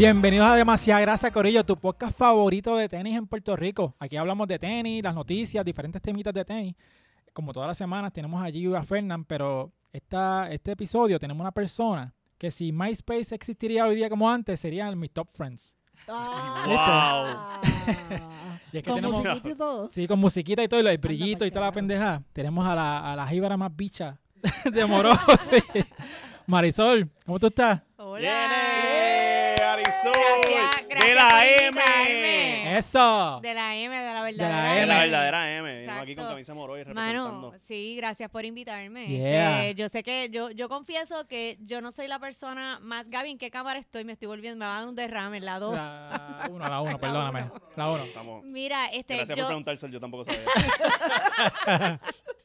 Bienvenidos a Demasiada Grasa, Corillo, tu podcast favorito de tenis en Puerto Rico. Aquí hablamos de tenis, las noticias, diferentes temitas de tenis. Como todas las semanas tenemos allí a Fernán, pero esta, este episodio tenemos una persona que si MySpace existiría hoy día como antes, serían mis top friends. Ah. Y es que Con tenemos, musiquita y todo. sí, con musiquita y todo, y el brillito y toda la pendeja. Tenemos a la, a la jíbara más bicha de Moro. Marisol, ¿cómo tú estás? Hola. Gracias, ¡De la M! ¡Eso! De la M, de la la verdadera M. De la verdadera M. Venimos aquí con camisa moroy representando. Mano, sí, gracias por invitarme. Yeah. Este, yo sé que yo, yo confieso que yo no soy la persona más. Gaby, ¿en qué cámara estoy? Me estoy volviendo, me va a dar un derrame en la 2. La 1, la 1, perdóname. La 1. Estamos. Mira, este, Gracias por preguntar, Sol. Yo tampoco sabía.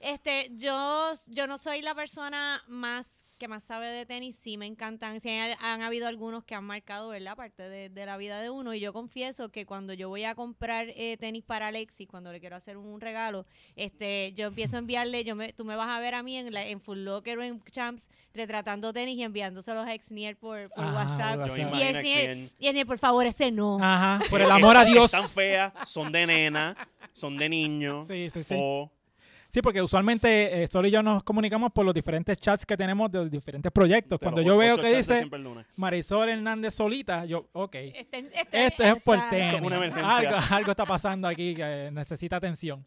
este, yo, yo no soy la persona más que más sabe de tenis. Sí, me encantan. Sí, han, han habido algunos que han marcado, ¿verdad? Parte de, de la vida de uno. Y yo confieso que cuando yo voy a comprar eh, tenis para Alexis, cuando le quiero hacer un regalo, este, yo empiezo a enviarle, yo me, tú me vas a ver a mí en, la, en Full Locker o en Champs retratando tenis y enviándoselos a Exnier por, por Ajá, WhatsApp. por Yo. Y imagino Exnier, Exnier. y Exnier, por favor, ese no. Ajá, por el amor a Dios. Están feas, son de nena, son de niño. Sí, sí, sí. Sí, porque usualmente eh, Sol y yo nos comunicamos por los diferentes chats que tenemos de los diferentes proyectos. De Cuando yo veo que dice. Marisol Hernández solita, yo, ok. Este, este- Esto es por Esta- tenis. Esto es una emergencia. Algo, algo está pasando aquí que necesita atención.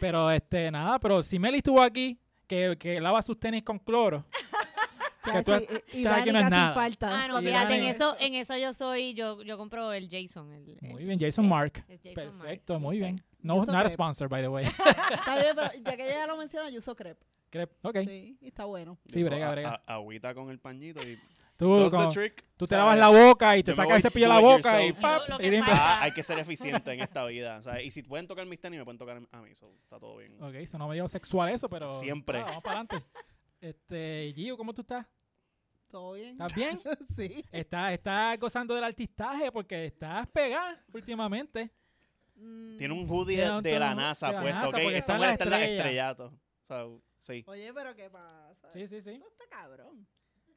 Pero este, nada, pero si Meli estuvo aquí, que, que lava sus tenis con cloro. que tú- Chacho, y, y sabes que no es nada. falta. Ah, no, fíjate, en eso, en eso yo soy, yo, yo compro el Jason. El, el- Muy bien, Jason el- Mark. es Jason Mark. Perfecto, muy bien. No, not a crepe. sponsor, by the way. Está bien, pero ya que ella lo menciona, yo uso crepe. Crep- ok. Sí, y está bueno. Sí, brega, a- brega. a- Agüita con el pañito y. Tú, tú te lavas la boca y te sacas voy el cepillo de la boca y. ¡pap! Lo- lo y. Ah, hay que ser eficiente en esta vida. ¿sabes? Y si pueden tocar mis tenis, me pueden tocar a mí. so, está todo bien. Ok, eso no me dio sexual eso, pero... Siempre. Ah, vamos para adelante. Este, Gio, ¿cómo tú estás? ¿Todo bien? ¿Estás bien? sí. ¿Estás, estás gozando del artistaje porque estás pegada últimamente. Mm, Tiene un hoodie Tiene un de la NASA de la puesto, NASA, ¿ok? porque Esa mujer está en la estrellato. So, sí. Oye, pero ¿qué pasa? Sí, sí, sí. Esto está cabrón.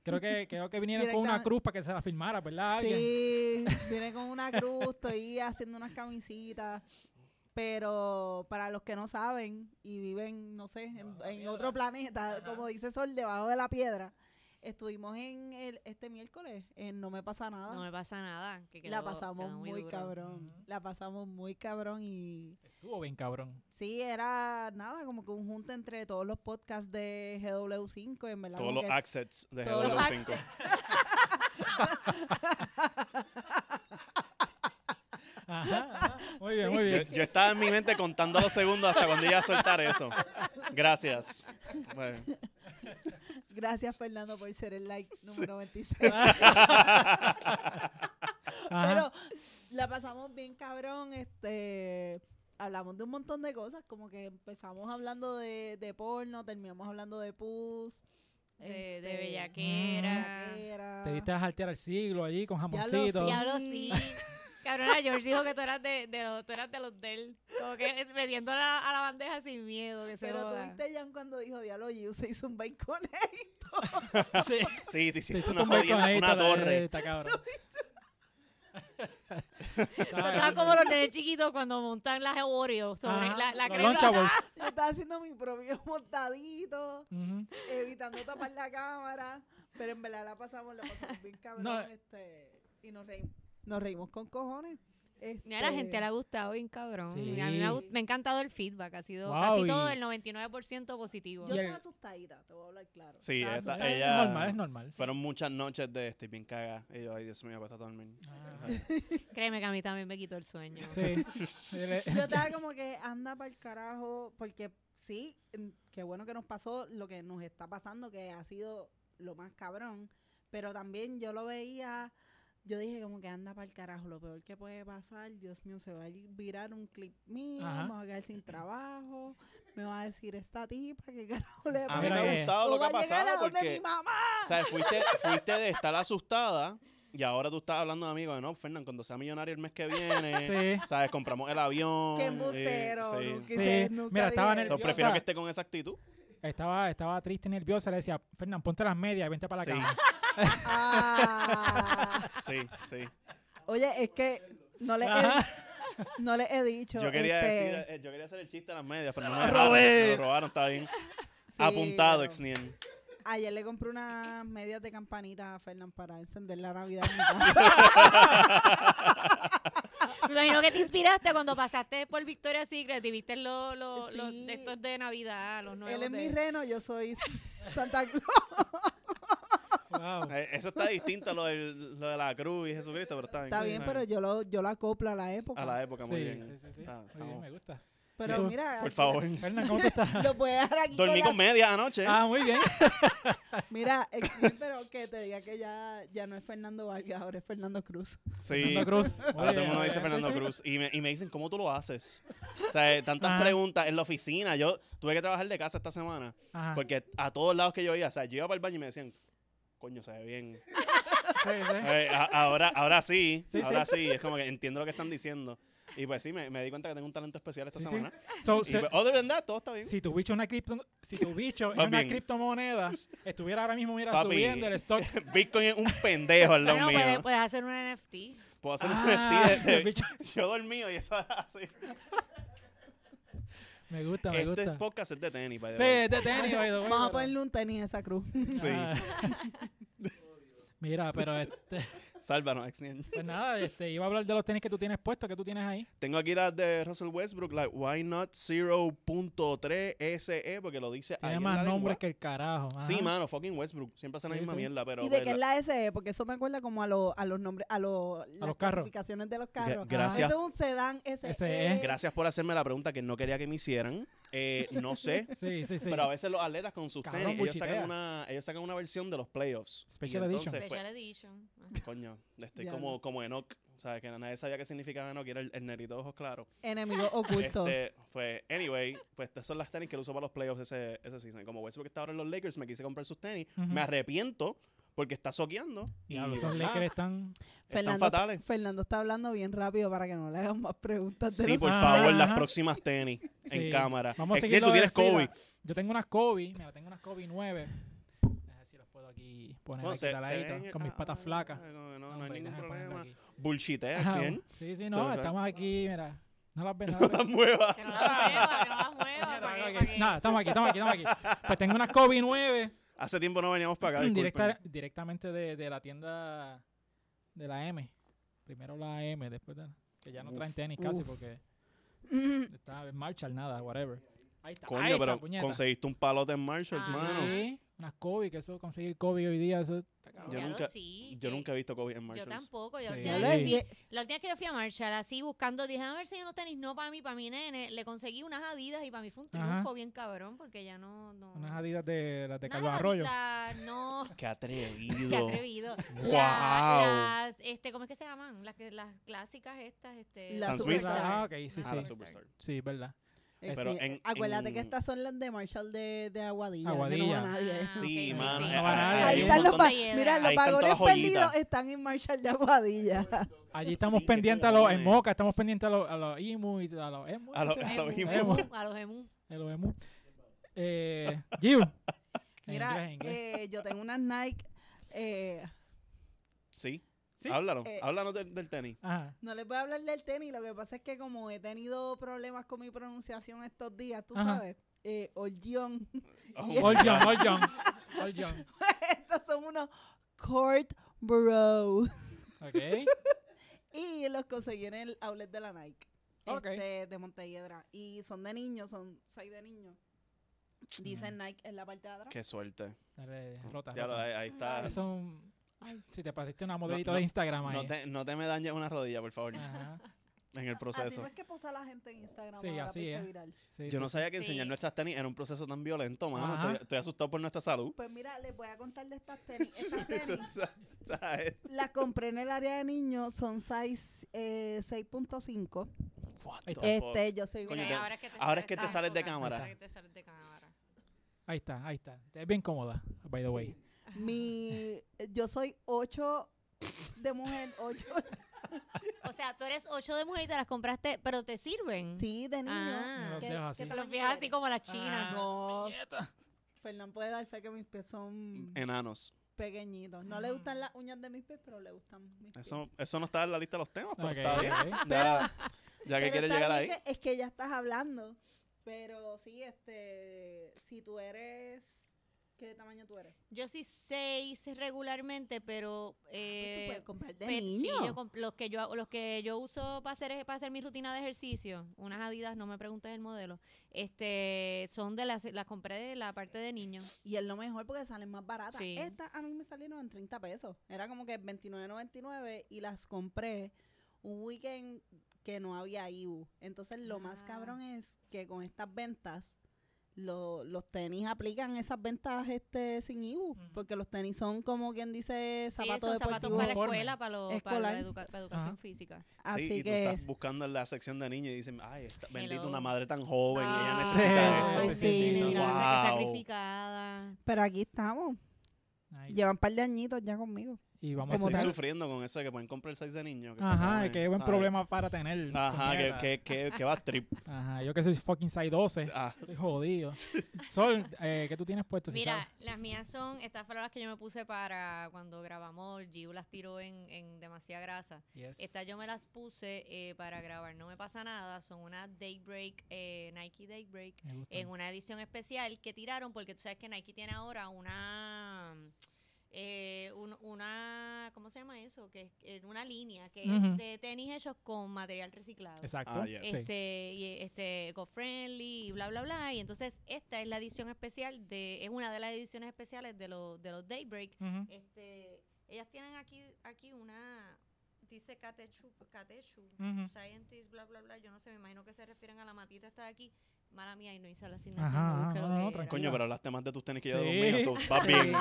Creo que, creo que vinieron con una cruz para que se la firmara, ¿verdad? Alguien? Sí, viene con una cruz, estoy haciendo unas camisitas. Pero para los que no saben y viven, no sé, en, en otro planeta, como dice Sol, debajo de la piedra, estuvimos en el, este miércoles en No Me Pasa Nada. No me pasa nada. que la pasamos quedó muy, cabrón. La pasamos muy cabrón y Estuvo bien cabrón. sí, era nada, como que un junte entre todos los podcasts de GW5. y En verdad, Todos los assets de todos los GW5. Ajá, ajá. Muy bien, muy Yo, bien. yo estaba en mi mente contando los segundos hasta cuando iba a soltar eso. Gracias. Bueno, Gracias, Fernando, por ser el like número 26. Ajá. Pero la pasamos bien cabrón, este hablamos de un montón de cosas, como que empezamos hablando de, de porno, terminamos hablando de pus, De, este, de bellaquera. bellaquera. Te diste a jaltear al siglo allí con Ya lo jamoncito. sé. Diablo, sí. Cabrona, George dijo que tú eras de, de, tú eras de los del. Como que es- metiendo la, a la bandeja sin miedo. Que se Pero joda. tuviste Jan cuando dijo diablo Giu se hizo un baconito. Sí. sí, te Te hiciste una, un jodida- una torre. Está cabrón. Tú estabas como los nenes chiquitos cuando montan las Oreo sobre Ajá, la, la crema. Yo estaba haciendo mi propio montadito, evitando tapar la cámara, pero en verdad la pasamos, la pasamos bien cabrón, No. este, y nos reímos, nos reímos con cojones. Mira, a la gente Este, le ha gustado bien cabrón. Sí. A mí me ha, me ha encantado el feedback. Ha sido Wow, casi y- todo el 99% positivo. Yo estaba asustadita, te voy a hablar claro. Sí, esta- ella- Es normal, es normal. Fueron muchas noches de estoy bien caga. Y yo, ay, Dios mío, cuesta dormir. Ah, Créeme que a mí también me quitó el sueño. sí. Yo estaba como que anda para el carajo, porque sí, mm, qué bueno que nos pasó lo que nos está pasando, que ha sido lo más cabrón, pero también yo lo veía, yo dije como que anda para el carajo, lo peor que puede pasar, Dios mío, se va a ir- virar un clip mío, Ajá. me voy a quedar sin trabajo, me va a decir esta tipa, que carajo le A pasa. mí me ha gustado O lo que va ha a llegar pasado a donde mi porque, mamá. ¿sabes? Fuiste, fuiste de estar asustada y ahora tú estás hablando de amigos de no, Fernán, cuando sea millonario el mes que viene, Sí. ¿sabes? Compramos el avión. Qué eh, embustero, sí. nunca Sí. hice- nunca Mira, estaba So, nerviosa. prefiero que esté con esa actitud. Estaba, estaba triste y nerviosa. Le decía, Fernán, ponte las medias y vente para la Sí. cama. Ah. Sí, sí. Oye, es que no le he, no le he dicho. Yo quería este, decir, eh, yo quería hacer el chiste a las medias, pero no lo me dejaron. robé. Me lo robaron, está bien. sí, Apuntado, pero Exnien. Ayer le compré unas medias de campanita a Fernán para encender la Navidad en mi casa. Me imagino que te inspiraste cuando pasaste por Victoria's Secret y viste los los- los Sí. de Navidad, los nuevos. Él es de- mi reno, yo soy Santa Claus. Wow. Eh, Eso está distinto a lo, del- lo de la cruz y Jesucristo, pero está bien. Está bien, pero yo lo, yo lo acoplo a la época. A la época, muy Sí, bien. sí, sí, sí. Está- Muy bien, me gusta. Pero Tú, mira, Por favor. Fernan, ¿cómo tú estás? Lo puedes dejar aquí. Dormí con con la- media anoche. Ah, muy bien. Mira, eh, pero que te diga que ya, ya no es Fernando Vargas, ahora es Fernando Cruz. sí. Fernando Cruz. Ahora todo el mundo dice Fernando sí. Cruz. Y me, y me dicen, ¿cómo tú lo haces? O sea, eh, tantas Ajá. preguntas en la oficina. Yo tuve que trabajar de casa esta semana. Ajá. Porque a todos lados que yo iba, o sea, yo iba para el baño y me decían, coño, se ve bien. Sí, sí. Eh, a- ahora, ahora sí, Sí, ahora sí. Es como que entiendo lo que están diciendo. Y pues sí, me, me di cuenta que tengo un talento especial esta Sí, sí. semana. So, Y se- pues, other than that, todo está bien. si tu bicho es una cripto, si tu bicho es una bien. criptomoneda, estuviera ahora mismo, mira, Papi. subiendo el stock. Bitcoin es un pendejo al lado Bueno, mío. puedes, puedes hacer un NFT. Puedo hacer Ah, un NFT de, el de- bicho. Yo dormido y eso es así. Me gusta, me Este gusta. podcast es de tenis, by the Sí, way. es de tenis, by the way, Vamos a ponerle un tenis a esa cruz. Sí. Ah. Mira, pero este, Sálvanos, Exnien. pues nada, este, iba a hablar de los tenis que tú tienes puestos, que tú tienes ahí. Tengo aquí las de Russell Westbrook, like Why Not 0.3 SE, porque lo dice ahí Tiene en más lengua. nombres que el carajo. Sí, mano, fucking Westbrook. Siempre hace la Sí, misma sí. mierda, pero... ¿Y de qué es la SE? Porque eso me acuerda como a, los a los nombres, a, los, las los carros. clasificaciones de los carros. gracias. Eso es un sedán SE. SE. Gracias por hacerme la pregunta que no quería que me hicieran. Eh, no sé, Sí, sí, sí. pero a veces los atletas con sus Cabrón, tenis, ellos sacan, una, ellos sacan una versión de los playoffs. Y Special edition. entonces, pues, Special Edition. Ajá. coño, estoy Ya como, como Enoch. O sea, que nadie sabía qué significaba Enoch, y era el, el negrito de ojos claros. Enemigo oculto. Este, pues, anyway, pues estas son las tenis que él usó para los playoffs ese, ese season. Como Westbrook está ahora en los Lakers, me quise comprar sus tenis. Ujú. Me arrepiento porque está soqueando. Y esos ajá, Lakers están... están Fernando, fatales. Fernando está hablando bien rápido para que no le hagan más preguntas. de Sí, los- por Ajá, favor, las ajá. próximas tenis Sí. en cámara. Vamos a Exniel, seguir tú tienes Kobe. Yo tengo unas Kobe, mira, tengo unas Kobe 9. A ver si las puedo aquí poner Bueno, aquí se- se con mis ah, patas ah, flacas. ah, No, no, no Hombre, hay ningún problema. aquí. Bullshitea, Ajá, ¿sí? Sí, sí, Sí, no, estamos aquí, mira. No las ven, no No las las muevas. Que no las mueva, que no las mueva. Mira, para que- aquí. para que- Nada, estamos aquí, estamos aquí, estamos aquí. Pues tengo unas Kobe 9 Hace tiempo no veníamos para acá. directa- disculpen. directamente de, de la tienda de la M. Primero la M, después de, que ya no traen Uf, tenis casi porque Mm, está en Marshall, nada, whatever. Ahí está, ahí Coño, pero conseguiste un palote en Marshalls, Ah. mano. Unas Kobe, que eso conseguir Kobe hoy día, eso está cabrón. Yo nunca- sí, Yo nunca he visto Kobe en Yo Marshalls. tampoco. Yo Sí. la, última vez que y- fui- la última vez que yo fui a Marshall, así buscando, dije, a ver si hay unos tenis no para mí, para mi nene. Le conseguí unas adidas y para mí fue un Ajá. triunfo bien cabrón, porque ya no. no Unas adidas de las de no, Carlos Arroyo. No. Qué atrevido. Qué atrevido. Wow. La- las, este, ¿cómo es que se llaman? Las, que, las clásicas estas, este. Las San Superstar. Ah, ok, sí, Ah, sí. la Superstar. Sí, verdad. Pero sí, en- acuérdate que en- estas son las de Marshall de, de Aguadilla. Aguadilla. No va nadie. Ah, Sí, ok, mano. sí. eh, No va nadie. Ahí están los Mira, los vagones perdidos están en Marshall de Aguadilla. Allí estamos Sí, qué pendientes a los, en. Moca, estamos pendientes a los, a los Imu y a los Emu. A los- ¿qué se a los Emu, A los Emu. Eh, Giu. En Mira, eh, yo tengo unas Nike. eh, Sí. Sí. Háblalo. Eh, Háblanos del, del tenis. Ajá. no les voy a hablar del tenis, lo que pasa es que como he tenido problemas con mi pronunciación estos días, tú Ajá. sabes, eh, Young. All Young. Estos son unos Court Bro. Ok. Y los conseguí en el outlet de la Nike. Ok. Este, de Montelledra. Y son de niños, son seis de niños. Dicen Mm. Nike en la parte de atrás. Qué suerte. Dale, rota, Ya lo, rota. ahí, ahí está. Si te pasaste una modelito no, de Instagram ahí. No te, no te me dañes una rodilla, por favor, Ajá. en el Así proceso. no es que posa la gente en Instagram Sí, ahora así es. viral. Sí, Yo no sabía que Sí. enseñar nuestras tenis era un proceso tan violento, mano. Estoy, estoy asustado por nuestra salud. Pues mira, les voy a contar de estas tenis. Estas tenis ¿Sabes? las compré en el área de niños, son size eh, 6.5. What Ahí the está. fuck? Este, yo soy Coño, te- ahora es que te, ahora sales de cámara. ahora es que te sales de cámara. Ahí está, ahí está. Es bien cómoda, by the way. Mi, yo soy 8 de mujer, 8 O sea, tú eres ocho de mujer y te las compraste, pero te sirven. sí, de niño. Ah. Los ¿Qué- así. Los fijas así como las chinas. Ah, No. puñeta. Fernán puede dar fe que mis pies son Enanos. pequeñitos. No le gustan las uñas de mis pies, pero le gustan mis pies. Eso, eso no está en la lista de los temas, pero está bien. ok. Ya, ya que quieres llegar ahí. que- es que ya estás hablando. Pero sí, este, si tú eres, ¿qué tamaño tú eres? Yo sí seis regularmente, pero Pues tú eh, puedes comprar de Pero sí, niño. yo comp- los que yo los que yo uso para hacer para hacer mi rutina de ejercicio, unas Adidas, no me preguntes el modelo, este son de las las compré de la parte de niños. Y es lo mejor porque salen más baratas. Sí. Estas a mí me salieron en 30 pesos. Era como que 29.99 y las compré un weekend que no había IBU. Entonces lo más Ah. cabrón es que con estas ventas lo- los tenis aplican esas ventas este sin IBU, porque los tenis son como quien dice Sí, zapatos son zapatos para la escuela, para, lo- para, la educa- para educación física. Así sí, y tú que estás buscando en la sección de niños y dicen, ay, esta, bendita una madre tan joven, Ah, ella Sí, necesita Ay, esto. sí. Wow. sacrificada. pero aquí estamos. Llevan un par de añitos ya conmigo. Y vamos Como a hacer. sufriendo con eso de que pueden comprar el 6 de niño. que Ajá, que buen ¿sabes? problema para tener. Ajá, que, que, que, que va trip. Ajá, yo que soy fucking 6'12. Ah, Estoy jodido. Sol, eh, ¿qué tú tienes puesto? Mira, las mías son, estas fueron las que yo me puse para cuando grabamos, Giu las tiró en, en demasiada grasa. Yes. Estas yo me las puse eh, para grabar, no me pasa nada, son unas Daybreak, eh, Nike Daybreak, en una edición especial que tiraron, porque tú sabes que Nike tiene ahora una... eh, un- una, ¿cómo se llama eso? Que es una línea que es de tenis hechos con material reciclado. Exacto. Ah, yes. sí. Este, y, este, eco-friendly y bla, bla, bla. Y entonces esta es la edición especial de, es una de las ediciones especiales de los, de los Daybreak. Este, ellas tienen aquí, aquí una, dice Katechu, Katechu, Ujú. Scientist, bla, bla, bla. Yo no sé, me imagino que se refieren a la matita esta de aquí. Mala mía, y no hice la asignación. Ajá, no no, no, coño, pero hablaste más de tus tenis que yo de los Sí. míos. so, Sí. bien.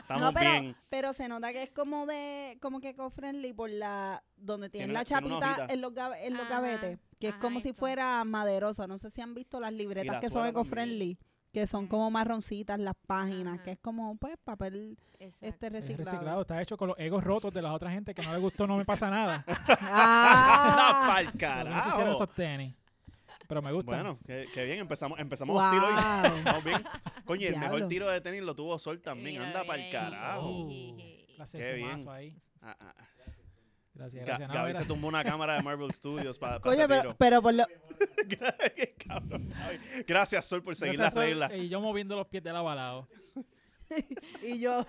Estamos No, pero- bien. Pero se nota que es como de, como que eco-friendly por la, donde tienen Tiene la tiene chapita hojita. en los, en los gavetes, que es como si fuera maderosa. No sé si han visto las libretas la que son también. Que son como marroncitas las páginas, Ajá. que es como, pues, papel Exacto. este Es reciclado. reciclado. Está hecho con los egos rotos de la otra gente que no le gustó, no me pasa nada. Ah, ¡Pa'l Pero no se carajo! hicieron esos tenis. Pero me gusta. Bueno, qué, qué bien, empezamos, empezamos wow. Estamos bien. Coño, y el mejor tiro de tenis lo tuvo Sol también. Mira, Anda pa'l bien. carajo. Clase Qué bien. ahí. Ah, ah. Gracias, gracias. No, Gaby mira. se tumbó una cámara de Marvel Studios para ese pero, por lo, cabrón. Gracias, Sol, por seguir Gracias, las Sol. reglas. Y yo moviendo los pies de lado a lado. y yo,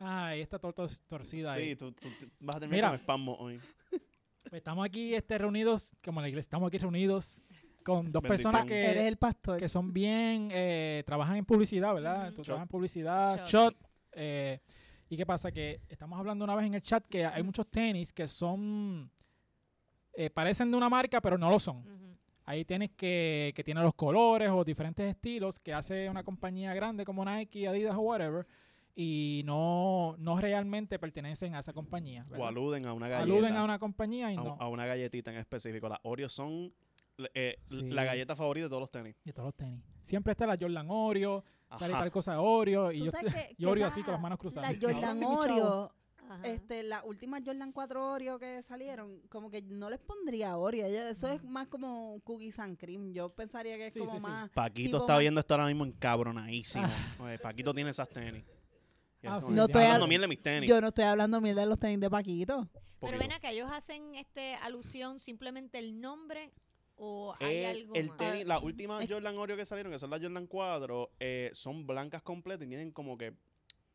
Ay, esta torta torcida Sí, ahí. tú, tú te- vas a terminar Mira. con hoy. Pues estamos aquí este, reunidos, como la iglesia, estamos aquí reunidos con dos Bendición. personas que, eres el pastor. que son bien, eh, trabajan en publicidad, ¿verdad? Ujú. Tú Shot. trabajas en publicidad, Shot. shot. eh, ¿Y qué pasa? Que estamos hablando una vez en el chat que hay muchos tenis que son, eh, parecen de una marca, pero no lo son. Ujú. Hay tenis que, que tienen los colores o diferentes estilos que hace una compañía grande como Nike, Adidas o whatever y no, no realmente pertenecen a esa compañía. O aluden a una galleta. Aluden a una compañía y a, no. a una galletita en específico. Las Oreos son eh, Sí. la galleta favorita de todos los tenis. De todos los tenis. Siempre está la Jordan Oreo, tal y tal cosa Oreo. Y yo, que- yo que Oreo esa- así con las manos cruzadas. La Jordan. Oreo, Ajá. este, las últimas Jordan 4 Oreo que salieron, como que no les pondría Oreo. Eso es más como cookies and cream. Yo pensaría que es Sí, como sí, sí. más. Paquito está más- viendo esto ahora mismo encabronadísimo. Oye, Paquito tiene esas tenis. Ah, No "Estoy hablando hab- miel de mis tenis. Yo no estoy hablando bien de los tenis de Paquito. Pero ven acá, ellos hacen este alusión simplemente el nombre o hay El, algo el tenis, las últimas Jordan Oreo que salieron, que son las Jordan 4, eh, son blancas completas y tienen como que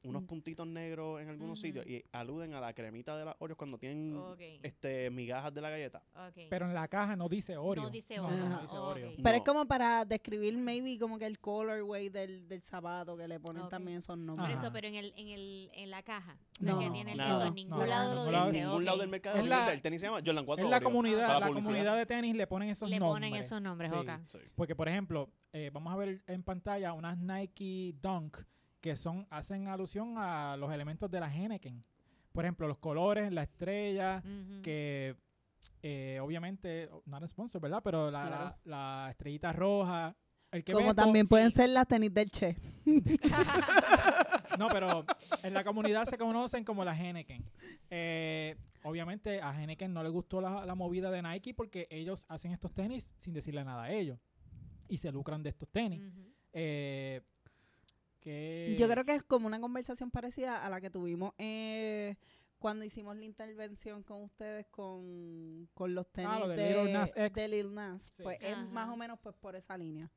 unos Mm. puntitos negros en algunos Ujú. sitios y aluden a la cremita de las Oreos cuando tienen Ok, este migajas de la galleta. ok. Pero en la caja no dice Oreo. no dice No, Oreo. no Ah, dice ok. Oreo. Pero No. es como para describir, maybe, como que el colorway del, del zapato que le ponen Ok. también Por nombres. Ajá. eso, pero en, el, en, el, en la caja. No, que no, tiene el nada. dedo, en No, ningún no, lado en lo ningún dice. lado. En ningún ok. lado del mercado. Es la- el tenis se llama Jordan 4 Es la Oreo. comunidad, la publicidad. comunidad de tenis le ponen esos Le nombres. ponen esos nombres, Sí. ok. Sí. Porque, por ejemplo, eh, vamos a ver en pantalla unas Nike Dunk que son hacen alusión a los elementos de la Henneken. Por ejemplo, los colores, la estrella, que eh, obviamente, no es sponsor, ¿verdad? Pero la, Claro. la, la estrellita roja. El que Como también pueden sí. ser las tenis del Che. No, pero en la comunidad se conocen como la Henneken. Eh, obviamente a Henneken no le gustó la, la movida de Nike porque ellos hacen estos tenis sin decirle nada a ellos. Y se lucran de estos tenis. Eh, que... Yo creo que es como una conversación parecida a la que tuvimos eh, cuando hicimos la intervención con ustedes con, con los tenis Ah, lo de de, Lil Nas X. de Lil Nas. Sí. Pues es más o menos pues por esa línea.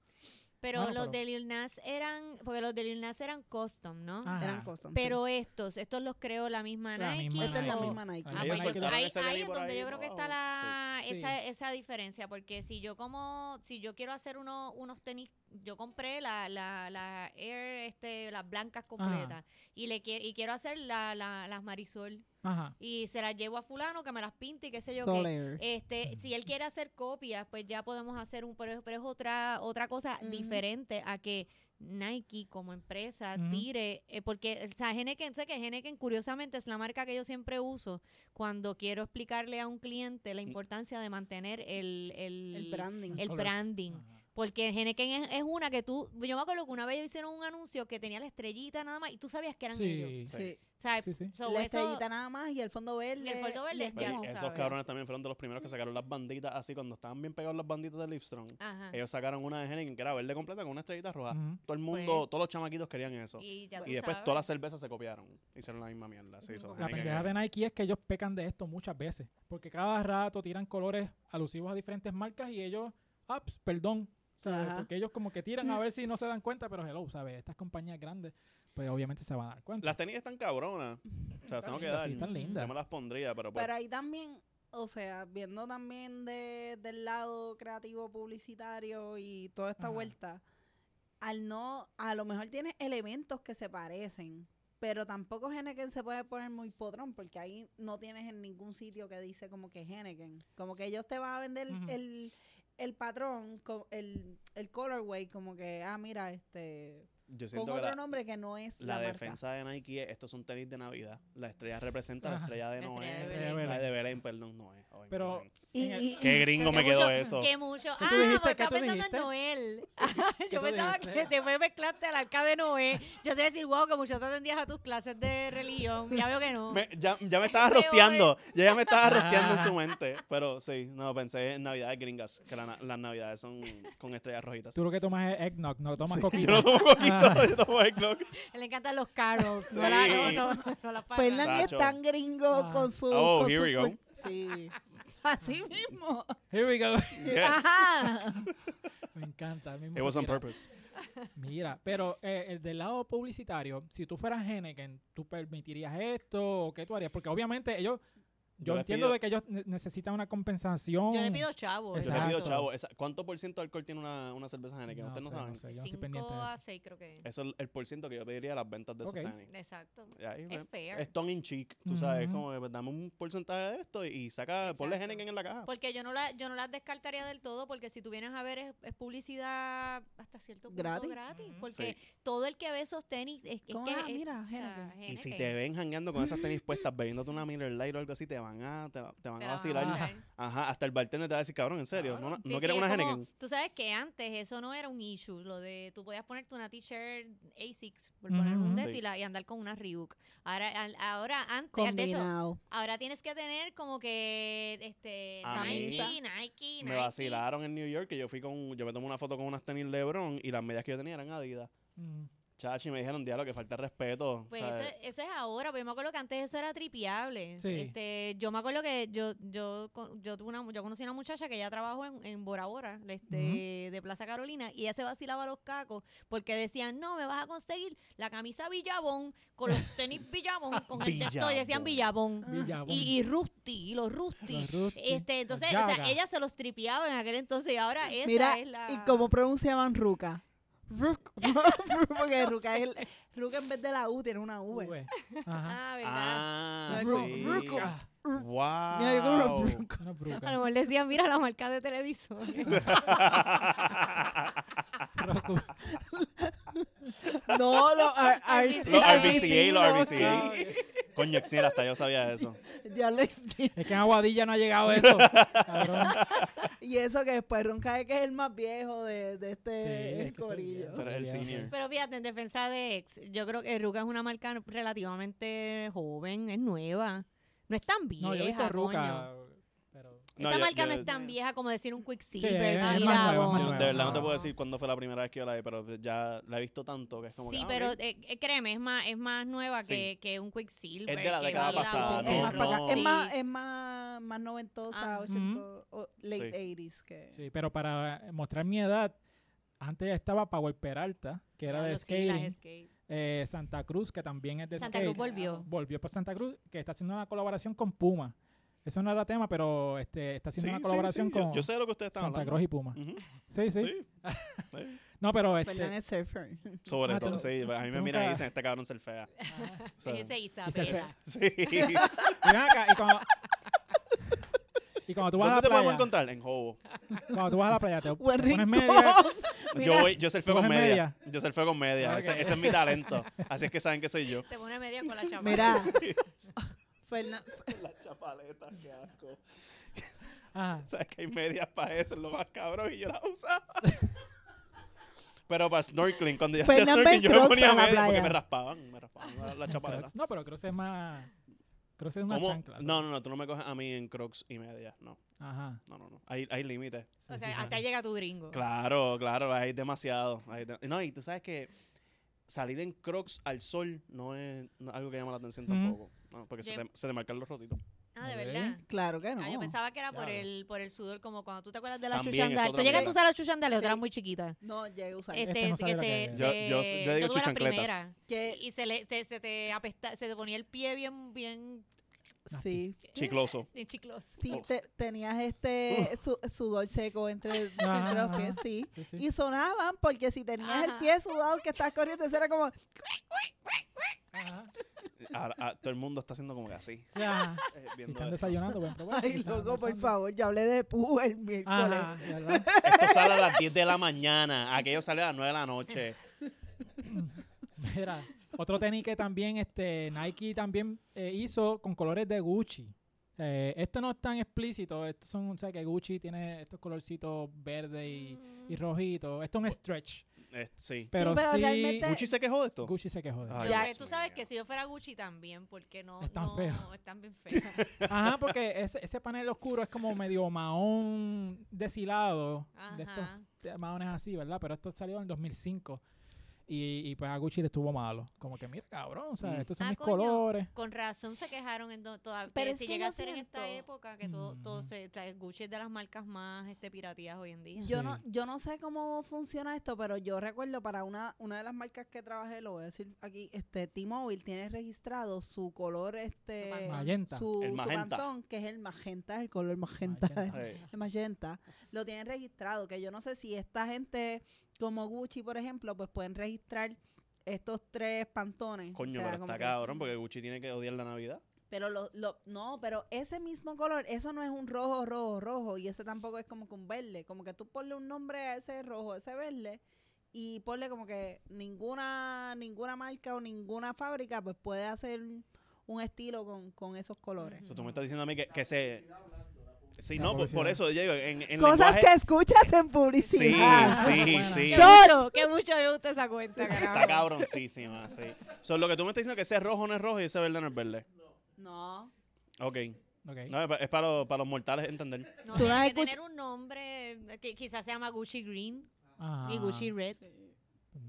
Pero Bueno, los pero- de Lil Nas eran, porque los de Lil Nas eran custom, ¿no? Ajá. Eran custom. Pero estos, estos los creó la misma La Nike. misma Esta es la misma Nike. Ah, misma pues Nike. ahí, ahí tenis es donde ahí, yo creo que está wow. la, Sí. esa, esa diferencia, porque si yo como, si yo quiero hacer uno, unos tenis, yo compré la, la, la Air, este, las blancas completas, y le quiero, y quiero hacer la, la, las Marisol, Ajá. y se las llevo a fulano que me las pinte y qué sé yo Sol qué. Air. Este, si él quiere hacer copias, pues ya podemos hacer un, pero, pero es otra, otra cosa diferente a que Nike como empresa tire, eh, porque, o sea, Henneken, sé que Henneken curiosamente es la marca que yo siempre uso cuando quiero explicarle a un cliente la importancia de mantener el, el, el branding. el branding. Ajá. Porque Henneken es, es una que tú, yo me acuerdo que una vez hicieron un anuncio que tenía la estrellita nada más y tú sabías que eran ellos. Sí, Sí. O sea, sí, sí. so la eso- estrellita nada más y el fondo verde. Y el fondo verde, es Pero no esos sabes. cabrones también fueron de los primeros que sacaron las banditas así cuando estaban bien pegados las banditas de Livestrong. Ajá. Ellos sacaron una de Henneken que era verde completa con una estrellita roja. Todo el mundo, Pues- todos los chamaquitos querían eso. Y, Y, ya tú después sabes. todas las cervezas se copiaron. Hicieron la misma mierda. Se hizo La pendeja de Nike es que ellos pecan de esto muchas veces. Porque cada rato tiran colores alusivos a diferentes marcas y ellos, ah, ps, perdón. Porque ellos como que tiran a ver si no se dan cuenta, pero hello, ¿sabes? Estas compañías grandes, pues obviamente se van a dar cuenta. Las tenis están cabronas. O sea, Están tengo que dar. sí, están lindas. Yo me las pondría, pero pues, Pero ahí también, o sea, viendo también de, del lado creativo publicitario y toda esta Ajá. vuelta, al no, a lo mejor tiene elementos que se parecen, pero tampoco Henneken se puede poner muy podrón porque ahí no tienes en ningún sitio que dice como que Henneken. Como que ellos te van a vender Ujú. el, el patrón, el, el colorway, como que, ah, mira, este, yo con que otro la, nombre que no es la la, marca. defensa de Nike es, estos son tenis de Navidad. La estrella representa la estrella de Noé. estrella de Belén. Belén. La de Belén, perdón, Noé. Ay, Pero-. Y, el- y- Qué gringo me quedó mucho- eso. Mucho. ¿Qué tú ah, dijiste? porque ¿Qué estaba pensando en? Noel. ¿Qué Yo pensaba dijiste? que después mezclaste al arca de Noé. Yo te iba a decir, wow, que mucho te atendías a tus clases de religión. Ya veo que no. Me- ya, ya me estaba rosteando. Ya, ya me estaba rosteando en su mente. Pero sí, no, pensé en navidades gringas. Que las navidades son con estrellas rojitas. Tú lo que tomas es eggnog, no tomas Sí, coquita. Yo no tomo coquito, Le encantan los carols. No, Sí. la, no, no, no las pagas. Fernan es tan gringo Ah. con su. Oh, con here su we go. Sí. Así mismo. Here we go. Yes. Ajá. Me encanta. mismo It was on purpose. Mira, pero eh, el del lado publicitario, si tú fueras Henneken, ¿tú permitirías esto o qué tú harías? Porque obviamente ellos, yo, entiendo pido- de que ellos ne- necesitan una compensación. Yo le pido chavo. Yo le Exacto. pido, chavo, esa- ¿cuánto por ciento de alcohol tiene una, una cerveza Heineken? No Ustedes no sé, saben. no sé, yo no estoy 5 pendiente a eso. 6 creo que. Eso es el por ciento que yo pediría de las ventas de Ok. esos tenis. Exacto. Ahí, Es ve, fair. es tongue in cheek, tú sabes, Ujú. como pues, dame un porcentaje de esto y, y saca, ponle Exacto. Heineken en la caja. Porque yo no, la, yo no las descartaría del todo, porque si tú vienes a ver es, es publicidad hasta cierto punto Gratis. porque Sí. todo el que ve esos tenis es, que Ah, es- mira, o sea, Y si te ven jangueando con esas tenis puestas, bebiéndote una Miller Lite o algo así, te van a, te, te van te a van vacilar. Ajá, hasta el bartender te va a decir, cabrón, en serio. ¿no, no Sí, sí, quieres es una Heineken? Tú sabes que antes eso no era un issue, lo de tú podías ponerte una t-shirt A6 por poner un Sí. y, andar con una Reebok. Ahora, al- ahora antes, de hecho, ahora tienes que tener como que este A mí Nike, Nike, Me vacilaron en New York que yo fui con, yo me tomé una foto con unas tenis LeBron y las medias que yo tenía eran Adidas. Mm. Chachi, me dijeron, diablo, que falta de respeto. Pues eso, eso es ahora, pero yo me acuerdo que antes eso era tripiable. Sí. Este, yo me acuerdo que yo, yo, yo tuve una, yo conocí a una muchacha que ya trabajó en, en Bora Bora, este, de Plaza Carolina, y ella se vacilaba los cacos porque decían, no, me vas a conseguir la camisa Villabón con los tenis Villabón, con el texto y decían Villabón. Villabón. Y, y Rusty, y los Rusty. Los Rusty, Este, los entonces, o sea, ella se los tripiaba en aquel entonces y ahora esa Mira, es la... ¿y cómo pronunciaban Ruca? Ruc. Porque Ruca es el. Ruca en vez de la U tiene una V. V. Ajá. Ah, ¿verdad? Ah, Ru- sí. Ah, Wow. Mira, yo con los Ruca. una A lo bruca. mejor decían, mira la marca de televisor. Roku. No, los R- RBC. Los RBC, RBCA, los- RBCA. Coño, Excel, hasta yo sabía eso. Es que en Aguadilla no ha llegado eso. Cabrón. Y eso que después Ronca es que es el más viejo de, de Sí, este es que soy corillo. eres el senior. sí. Pero fíjate, en defensa de ex, yo creo que Ruka es una marca relativamente joven, es nueva. No es tan vieja, No, yo he visto coño. Ruca. Pero No, Esa yo- marca no es tan vieja como decir un Sí, Quicksilver. es Billabong. más nueva, es más Yo nueva. de verdad no te puedo decir cuándo fue la primera vez que yo la vi, pero ya la he visto tanto que es como Sí, que, ah, pero ok. eh, eh, créeme, es más, es más nueva Sí. que, que un Quicksilver. Es de la que década pasada, Sí, es no, más para acá. no. Es Sí. más, es más, más noventosa, Ah. ochento- o late Sí. 80s que... Sí, pero para mostrar mi edad, antes estaba Power Peralta, que era de Diablo, sí, las skating. skate. eh, Santa Cruz, que también es de Santa skate. Cruz volvió. Volvió para Santa Cruz, que está haciendo una colaboración con Puma. Eso no era tema, pero este, está haciendo Sí, una sí, colaboración sí, yo- con Yo, sé de lo que ustedes están Santa hablando. Cruz y Puma. Ujú, Sí, sí. sí. Sí. No, pero este, es surfer. Sobre Ah, tú todo, no- sí. A mí me tú miran y dicen, este cabrón se fea. O sea, Ese Isabela. sí. y ven acá, y cuando, y cuando tú vas a ¿Dónde la te podemos playa, encontrar? En Jobo. cuando tú vas a la playa, te, te Buen pones media, Yo, voy, yo surfeo ¿Tú con en media. Yo surfeo con media. Ok. Ese, ese es mi talento. Así es que saben que soy yo. Se pone media con la chapa. Mira, Fernan- Las chapaletas, qué asco. ajá, Sabes que hay medias para eso, es lo más cabrón, y yo las usaba. Pero para snorkeling, cuando yo hacía snorkeling, yo me ponía medias porque me raspaban, me raspaban la, la chapaleta. Crocs. No, pero Crocs es más, Crocs es una ¿Cómo? chancla. No, no, no, tú no me coges a mí en crocs y medias, no. Ajá. No, no, no. Hay, hay límites. Sí, O sea, sí, hasta sí. llega tu gringo. Claro, claro, hay demasiado. hay de- No, y tú sabes que salir en crocs al sol no es algo que llama la atención tampoco. No, porque se Yo- te, se te marcan los rotitos. Ah, de verdad. claro que no. Ah, yo pensaba que era por el, por el sudor, como cuando tú te acuerdas de las chuchandales. es ¿Tú otra llegaste a usar las chuchandales Sí. eras muy chiquita? No, llegué a usar. Este, Este no que se. Yo- yo- yo digo tuve. Que Y se, le, se, se te apesta, se te ponía el pie bien, bien, sí, Chicloso. chicloso. sí te- tenías este su- sudor seco entre, entre los pies, sí. Sí, sí. Y sonaban porque si tenías el pie sudado que estás corriendo, eso era como. Ahora, ah, todo el mundo está haciendo como que así. Eh, Si están desayunando, pueden probar. Si ay, loco, por favor, ya hablé de pu el miércoles. Esto sale a las 10 de la mañana. Aquello sale a las 9 de la noche. Mira, otro tenis que también este, Nike también eh, hizo con colores de Gucci. Eh, este no es tan explícito. Estos son, o sea, que Gucci tiene estos colorcitos verde y, y rojito. Esto es un stretch. Eh, sí. Pero sí, pero realmente- ¿Gucci se quejó de esto? Gucci se quejó de Ay, eso. Ya. Tú sabes que si yo fuera Gucci también, porque no, Están no feos. están bien feos. Ajá, porque ese, ese panel oscuro es como medio mahón deshilado. De estos Ajá. mahones así, ¿verdad? Pero esto salió en el 2005. Y, y pues a Gucci le estuvo malo. Como que, mira, cabrón, o sea, Mm. estos son Ah, mis coño. colores. Con razón se quejaron en do- toda, Pero es si que llega a ser en esta siento- época que todo, todo Mm. se, o sea, Gucci es de las marcas más este piratías hoy en día. Yo Sí. no, yo no sé cómo funciona esto, pero yo recuerdo para una, una de las marcas que trabajé, lo voy a decir aquí, este T-Mobile tiene registrado su color, este, Su. Magenta. su, El su magenta. pantón, que es el magenta, el color magenta, Magenta. Eh, el magenta, lo tienen registrado, que yo no sé si esta gente como Gucci, por ejemplo, pues pueden registrar estos tres pantones. o coño, sea, pero está que- cabrón porque Gucci tiene que odiar la Navidad. Pero lo, lo, no, pero ese mismo color, eso no es un rojo, rojo, rojo, y ese tampoco es como que un verde. Como que tú ponle un nombre a ese rojo, ese verde, y ponle como que ninguna, ninguna marca o ninguna fábrica pues puede hacer un estilo con, con esos colores. O sea, tú me estás diciendo a mí que, que se... Sí, La no, por, por eso yo digo, en, en Cosas lenguaje... que escuchas en Sí, publicidad. sí, sí. Que Yo- mucho, que mucho me gusta esa cuenta, Está carajo. cabroncísima, sí. So, lo que tú me estás diciendo es que ese rojo no es rojo y ese verde no es verde. No. Ok. Ok. No, es pa- es para los, para los mortales entender. No, Tú no tiene que tener un nombre que quizás se llama Gucci Green Ajá. y Gucci Red. Pues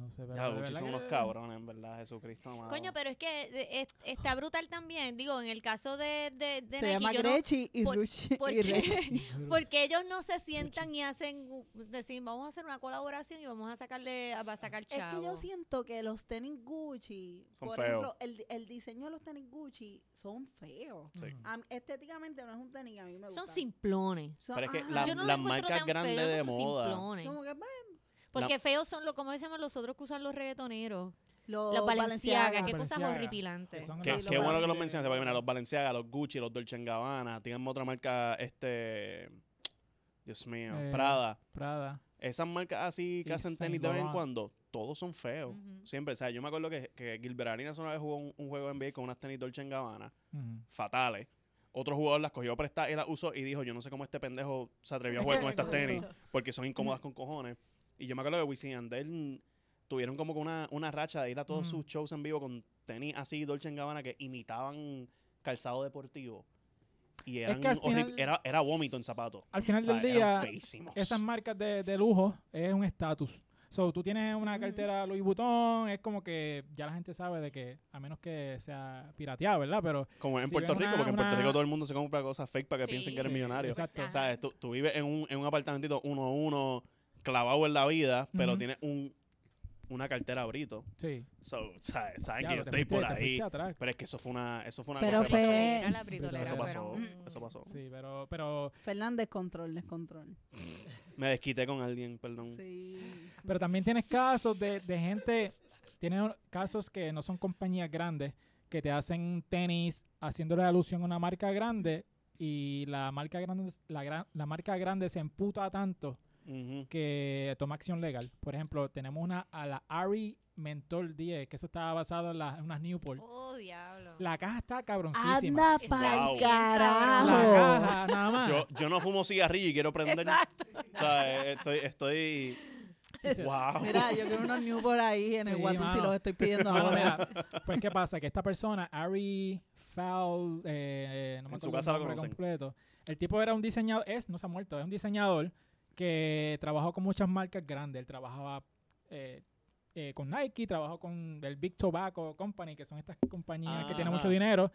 sé, pero Ya, de Gucci son que- unos cabrones, en verdad, Jesucristo amado. Coño, pero es que es- está brutal también. Digo, en el caso de, de, de Se Nike, llama yo no- Grechi y por- Ruchi. ¿por y. Porque ellos no se sientan y hacen, decir, vamos a hacer una colaboración y vamos a sacarle, a sacar Es chavo. que yo siento que los tenis Gucci, Son por feos. ejemplo, el, el diseño de los tenis Gucci son feos. Sí. A mí- estéticamente no es un tenis que a mí me gusta. Son simplones. Son- Pero es que la- no las marcas grandes de moda. simplones. Como que, Porque feos son los, como decimos los otros que usan los reggaetoneros. los, Los Balenciaga, qué cosas horripilantes. Qué, qué bueno que los mencionaste, porque mira, los Balenciaga, los Gucci, los Dolce Gabbana, tienen otra marca, este, Dios mío, Eh, Prada. Prada. Esas marcas así que Y hacen tenis de vez en cuando, todos son feos. Siempre, o sea, yo me acuerdo que, que Gilbert Arenas una vez jugó un, un juego de NBA con unas tenis Dolce Gabbana, Ujú. fatales. Otro jugador las cogió prestadas y las usó y dijo, yo no sé cómo este pendejo se atrevió a jugar con estas tenis, porque son incómodas con cojones. Y yo me acuerdo que Wisin y Yandel tuvieron como que una, una racha de ir a todos sus shows en vivo con tenis así Dolce Gabbana que imitaban calzado deportivo. y eran que final- era, era vómito en zapatos. Al final O del sea, día, esas marcas de, de lujo es un estatus. So, tú tienes una cartera Louis Vuitton, es como que ya la gente sabe de que, a menos que sea pirateado, ¿verdad? Pero Como en si Puerto Rico, una- porque en Puerto una- Rico todo el mundo se compra cosas fake para que Sí. piensen que eres Sí, millonario. exacto. Ajá. ¿Sabes? Tú, tú vives en un, en un apartamentito uno a uno, clavado en la vida, pero tienes un, una cartera brito. Sí. So. Saben Ya, que yo estoy fuiste- por ahí. Pero es que eso fue una, eso fue una Pero cosa que fue- pasó. La britolera, Eso pasó. fueron- Eso pasó. Sí, pero, pero, Fernández, control, descontrol. Me desquité con alguien, perdón. Sí. pero también tienes casos de, de gente, tienes casos que no son compañías grandes, que te hacen tenis haciéndole alusión a una marca grande y la marca grande, la, gran- la marca grande se emputa tanto Que toma acción legal. Por ejemplo, tenemos una a la Ari Mentor 10, que eso estaba basado en, la- en unas Newport. Oh, diablo. La caja está cabroncísima. Anda pa'l bien, carajo. La caja, nada más. Yo, yo no fumo cigarrillo y quiero prender. Exacto. O sea, estoy, estoy. Sí, sí. Wow. Mira, yo quiero unos new por ahí en el Sí, Watu si mano. los estoy pidiendo ahora. mira, pues qué pasa, que esta persona, Ari Fowl, eh, eh, no me En su acuerdo casa el lo nombre conocen. completo. El tipo era un diseñador, es, no se ha muerto, es un diseñador que trabajó con muchas marcas grandes. Él trabajaba eh, eh, con Nike, trabajó con el Big Tobacco Company, que son estas compañías que tienen mucho dinero.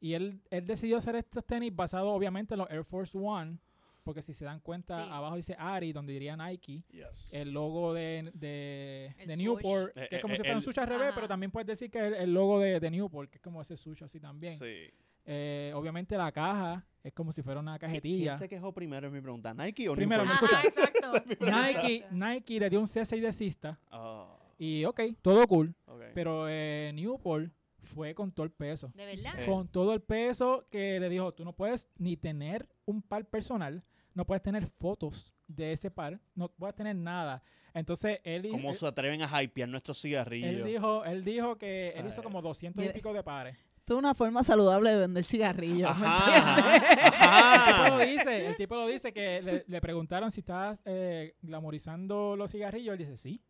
Y él, él decidió hacer estos tenis basados obviamente en los Air Force One, porque si se dan cuenta, Sí. abajo dice Ari, donde diría Nike Yes. el logo de, de, El de swoosh. Newport, Eh, que es eh, como si eh, fuera un sushi al revés, Ajá. pero también puedes decir que es el, el logo de, de Newport, que es como ese sushi así también. Sí. Eh, obviamente la caja es como si fuera una ¿Quién cajetilla. se quejó primero? Es mi pregunta. ¿Nike o Primero. Nike, Nike le dio un cese y desista Ah, y ok, todo cool, pero eh, Newport fue con todo el peso. ¿De verdad? Eh. Con todo el peso que le dijo, tú no puedes ni tener un par personal, no puedes tener fotos de ese par, no puedes tener nada. Entonces él, ¿Cómo él- se atreven a hypear nuestros cigarrillos? Él dijo, él dijo que él Ay. hizo como 200 y pico de pares. Esto es una forma saludable de vender cigarrillos. ¿me Ajá? El tipo lo dice, el tipo lo dice que le, le preguntaron si estabas eh, glamorizando los cigarrillos. Él dice, sí.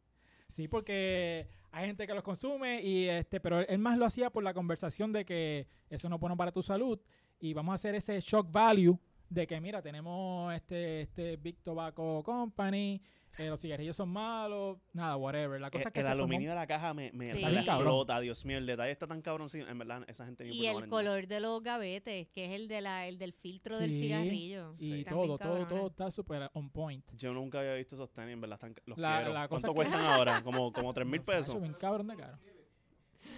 Sí, porque hay gente que los consume y este, pero él, él más lo hacía por la conversación de que eso no es bueno para tu salud y vamos a hacer ese shock value de que mira, tenemos este este Big Tobacco Company, eh, los cigarrillos son malos, nada, whatever. La cosa El, es que el aluminio de la caja me, me Sí. cabrón. explota, Dios mío. El detalle está tan cabrón. sí, en verdad, esa gente ni Y el nada. color de los gavetes, que es el de la, el del filtro del Sí, cigarrillo. y Sí. Todo, todo, todo está súper on point. Yo nunca había visto esos tenis, en verdad. Están, los La- quiero. la cosa ¿Cuánto es que- cuestan ahora? Como, como 3 mil pesos. bien cabrón de caro.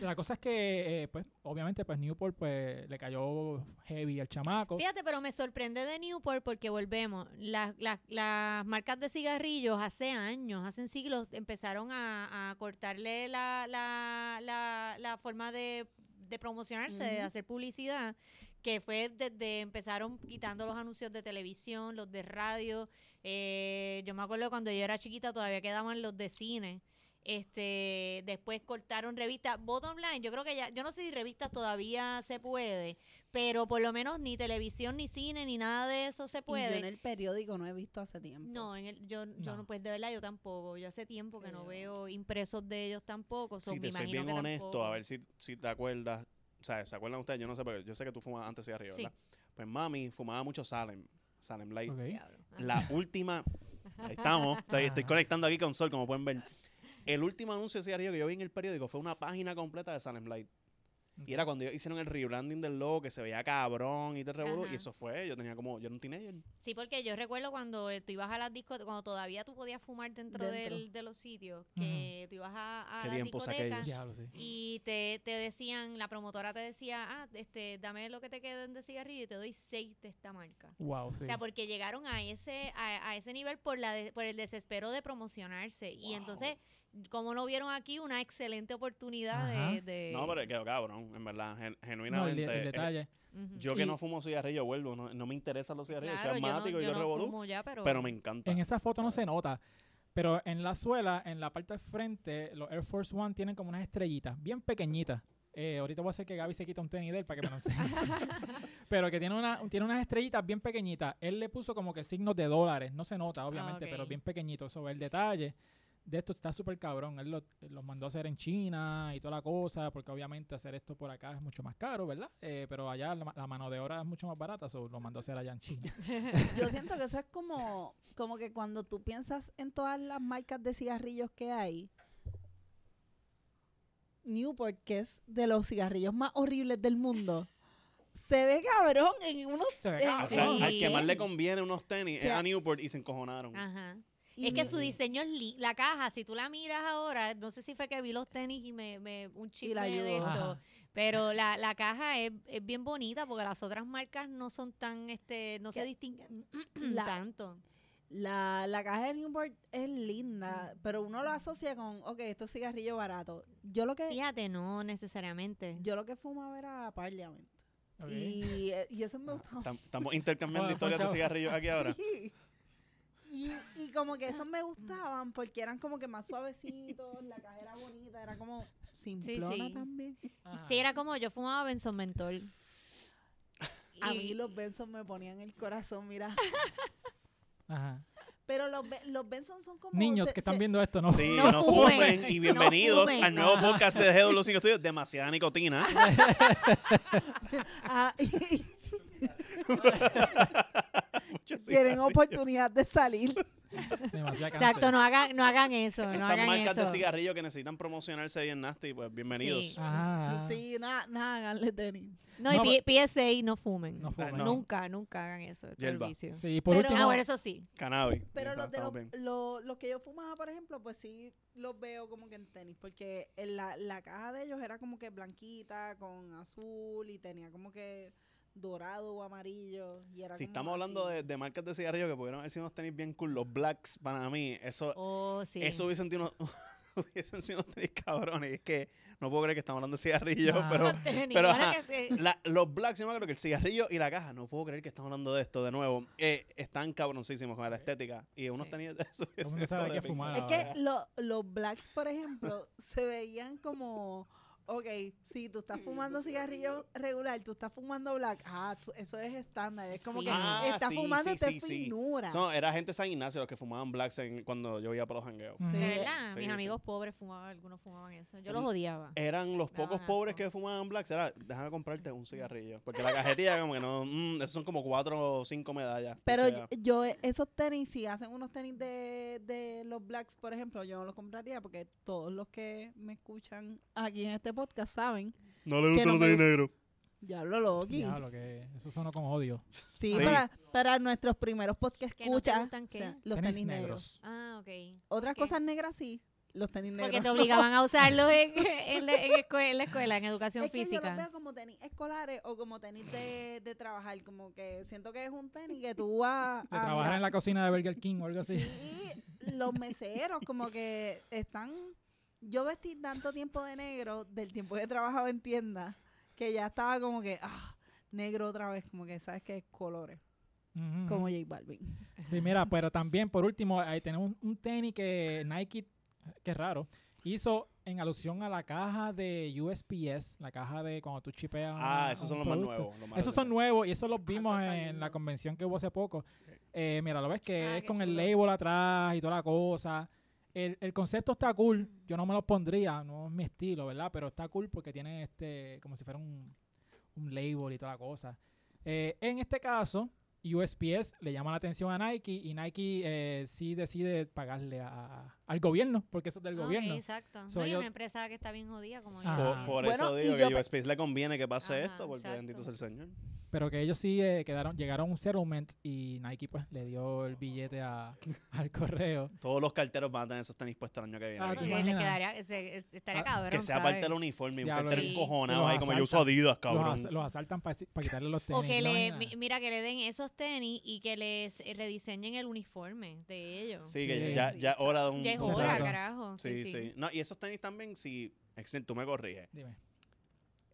La cosa es que, eh, pues, obviamente, pues Newport pues, le cayó heavy al chamaco. Fíjate, pero me sorprende de Newport porque volvemos. Las, las, las marcas de cigarrillos hace años, hace siglos, empezaron a, a cortarle la, la, la, la forma de, de promocionarse, de hacer publicidad, que fue desde empezaron quitando los anuncios de televisión, los de radio. Eh, yo me acuerdo cuando yo era chiquita todavía quedaban los de cine. Este, después cortaron revistas. Bottom line, yo creo que ya, yo no sé si revistas todavía se puede, pero por lo menos ni televisión, ni cine, ni nada de eso se Y yo en puede. el periódico no he visto hace tiempo. No, en el, yo, yo No. no, pues de verdad yo tampoco. Yo hace tiempo que no veo impresos de ellos tampoco. so Si me te soy imagino bien honesto, tampoco. a ver si, si te acuerdas. O sea, ¿se acuerdan ustedes? Yo no sé, pero yo sé que tú fumabas antes cigarrillo, Sí. ¿verdad? Pues mami fumaba mucho Salem. Salem Light. La última. Ahí estamos. Estoy, estoy Ajá. conectando aquí con Sol, como pueden ver. El último anuncio de cigarrillo que yo vi en el periódico fue una página completa de Salem Light. Y era cuando ellos hicieron el rebranding del logo que se veía cabrón y te revolú. Y eso fue. Yo tenía como. Yo era un teenager. Sí, porque yo recuerdo cuando eh, tú ibas a las discotecas, cuando todavía tú podías fumar dentro, Dentro. Del, de los sitios, que tú ibas a, a Qué las discotecas y te, te decían, la promotora te decía, ah, este, dame lo que te queden de cigarrillo y te doy seis de esta marca. Wow, sí. O sea, porque llegaron a ese, a, a ese nivel por la de- por el desespero de promocionarse. Y entonces, como no vieron aquí una excelente oportunidad de, de- No, pero quedó cabrón, en verdad. gen- no, el, genuinamente. eh, detalle. Yo que Y- no fumo cigarrillo, vuelvo. No, no me interesan los cigarrillos. Claro, soy yo no, asmático y yo yo no revolú. fumo ya, pero, Pero me encanta. En esa foto no se nota, pero en la suela, en la parte del frente, los Air Force One tienen como unas estrellitas, bien pequeñitas. Eh, ahorita voy a hacer que Gaby se quita un tenis de él para que me lo enseñe. pero que tiene, una, tiene unas estrellitas bien pequeñitas. Él le puso como que signos de dólares. No se nota, obviamente, ok. pero bien pequeñito. Sobre el detalle de esto está súper cabrón. Él lo- los mandó a hacer en China y toda la cosa, porque obviamente hacer esto por acá es mucho más caro, ¿verdad? Eh, pero allá la, ma- la mano de obra es mucho más barata, so lo mandó a hacer allá en China. Yo siento que eso es como, como que cuando tú piensas en todas las marcas de cigarrillos que hay, Newport, que es de los cigarrillos más horribles del mundo, se ve cabrón en unos... Cabrón. O sea, al que más le conviene unos tenis O sea, es a Newport y se encojonaron. Ajá. Y es que su diseño es li- la caja, si tú la miras ahora, no sé si fue que vi los tenis y me, me un Y la chisme de esto, Ajá. pero la, la caja es, es bien bonita porque las otras marcas no son tan, este, no se distinguen La- tanto. La, la caja de Newport es linda, pero uno lo asocia con, ok, esto es cigarrillo barato. Yo lo que, Fíjate, no necesariamente. yo lo que fumaba era Parliament. Y, eh, y eso me gustaba. Tam- Estamos intercambiando historias de cigarrillos aquí ahora. Sí. Y, y como que esos me gustaban porque eran como que más suavecitos, la caja era bonita, era como simplona sí. también. Ajá. Sí, era como yo fumaba Benson Mentol. A mí los Benson me ponían el corazón, mira. Ajá. Pero los, los Benson son como... Niños se- que están se- viendo esto, ¿no? Sí, No no, fumen. fumen. Y bienvenidos fumen. al nuevo podcast de GW5 Studios. Demasiada nicotina. Ah, y tienen oportunidad de salir. Exacto, no hagan, no hagan eso, no Esas hagan marcas eso. de cigarrillos que necesitan promocionarse bien nasty, pues bienvenidos. Sí. Ajá. Sí, nada, nada, háganle tenis. No, y No, PSA no fumen. No fumen. no. Nunca, nunca hagan eso. es Hierba. vicio. Sí, por Pero- último, Ah, bueno, eso sí. Cannabis. Pero los, de los, los que yo fumaba, por ejemplo, pues sí los veo como que en tenis, porque en la, la caja de ellos era como que blanquita, con azul, y tenía como que dorado o amarillo. Y era Si como estamos hablando de, de marcas de cigarrillos que pudieron haber sido unos tenis bien cool, los blacks, para mí, eso, Oh, sí. eso hubiesen sido unos, hubiesen sido unos tenis cabrones. Es que no puedo creer que estamos hablando de cigarrillos, Ah. pero Los pero, bueno, ajá, que se- la- los blacks, yo me acuerdo que el cigarrillo y la caja, no puedo creer que estamos hablando de esto de nuevo. Eh, están cabroncísimos con la estética. Y unos Sí. tenis de eso. Es que lo- los blacks, por ejemplo, se veían como, ok, si tú estás fumando cigarrillo regular, tú estás fumando black, ah, tú- eso es estándar. Es como que. Ah, estás sí, fumando sí, sí. finura. No, era gente de San Ignacio los que fumaban blacks en- cuando yo iba para los jangueos. Sí. de verdad, Sí, mis sí. amigos pobres fumaban, algunos fumaban eso. Yo los odiaba. Eran los pocos Daban pobres asco. que fumaban blacks. Era, déjame comprarte un cigarrillo. Porque la cajetilla, como que no. mm, esos son como cuatro o cinco medallas. Pero yo, esos tenis, si hacen unos tenis de, de los blacks, por ejemplo, yo no los compraría porque todos los que me escuchan aquí en este podcast saben, No le gustan no los tenis negros. ya lo loqui. Diablo, que eso sonó con odio. Sí, Sí. Para, para nuestros primeros podcasts ¿Que no te escuchas, gustan o qué? sea, los Tenis tenis, negros. negros. Ah, ok. Otras cosas negras sí, los tenis negros. Porque te obligaban a usarlos en, en la, en escue- en la escuela, en educación es que yo los física. veo como tenis escolares o como tenis de, de trabajar, como que siento que es un tenis que tú vas De a trabajar mirar. en la cocina de Burger King o algo así. Sí, los meseros como que están... Yo vestí tanto tiempo de negro del tiempo que he trabajado en tienda que ya estaba como que, ah, negro otra vez, como que sabes que es colores, como. J Balvin. Sí, mira, pero también por último, ahí tenemos un, tenis que Nike, que es raro, hizo en alusión a la caja de USPS, la caja de cuando tú chipeas. Ah, esos son los más nuevos. más Esos son nuevos y esos los vimos esos están en la convención que hubo hace poco. Eh, mira, lo ves que Ah, es con el label atrás y toda la cosa. El, el concepto está cool. Yo no me lo pondría, no es mi estilo, ¿verdad? Pero está cool porque tiene este, como si fuera un, un label y toda la cosa. Eh, en este caso, USPS le llama la atención a Nike y Nike eh, sí decide pagarle a- al gobierno, porque eso es del Ah, ok, gobierno. exacto. So no, y ellos- una empresa que está bien jodida como Ajá. Por, USPS. por Bueno, eso digo yo que pe- a USPS le conviene que pase Ajá, esto, porque exacto. bendito sea el Señor. Pero que ellos sí eh, quedaron, llegaron a un settlement y Nike pues le dio el billete a, al correo. Todos los carteros van a tener esos tenis puestos el año que viene. Ah, quedaría, se- es- estaría Ah, cabrón, que sea ¿sabes? parte del uniforme, un cartero sí. encojonado Los ahí como yo uso asaltan. Adidas, Los, cabrón. as- los asaltan para quitarle los tenis. O que ¿te le, mi- mira, que le den esos tenis y que les eh, rediseñen el uniforme de ellos. Sí, que ya, ya hora de un... Rato. carajo. Sí, Sí. No, y esos tenis también, si, Excel, tú me corriges, Dime.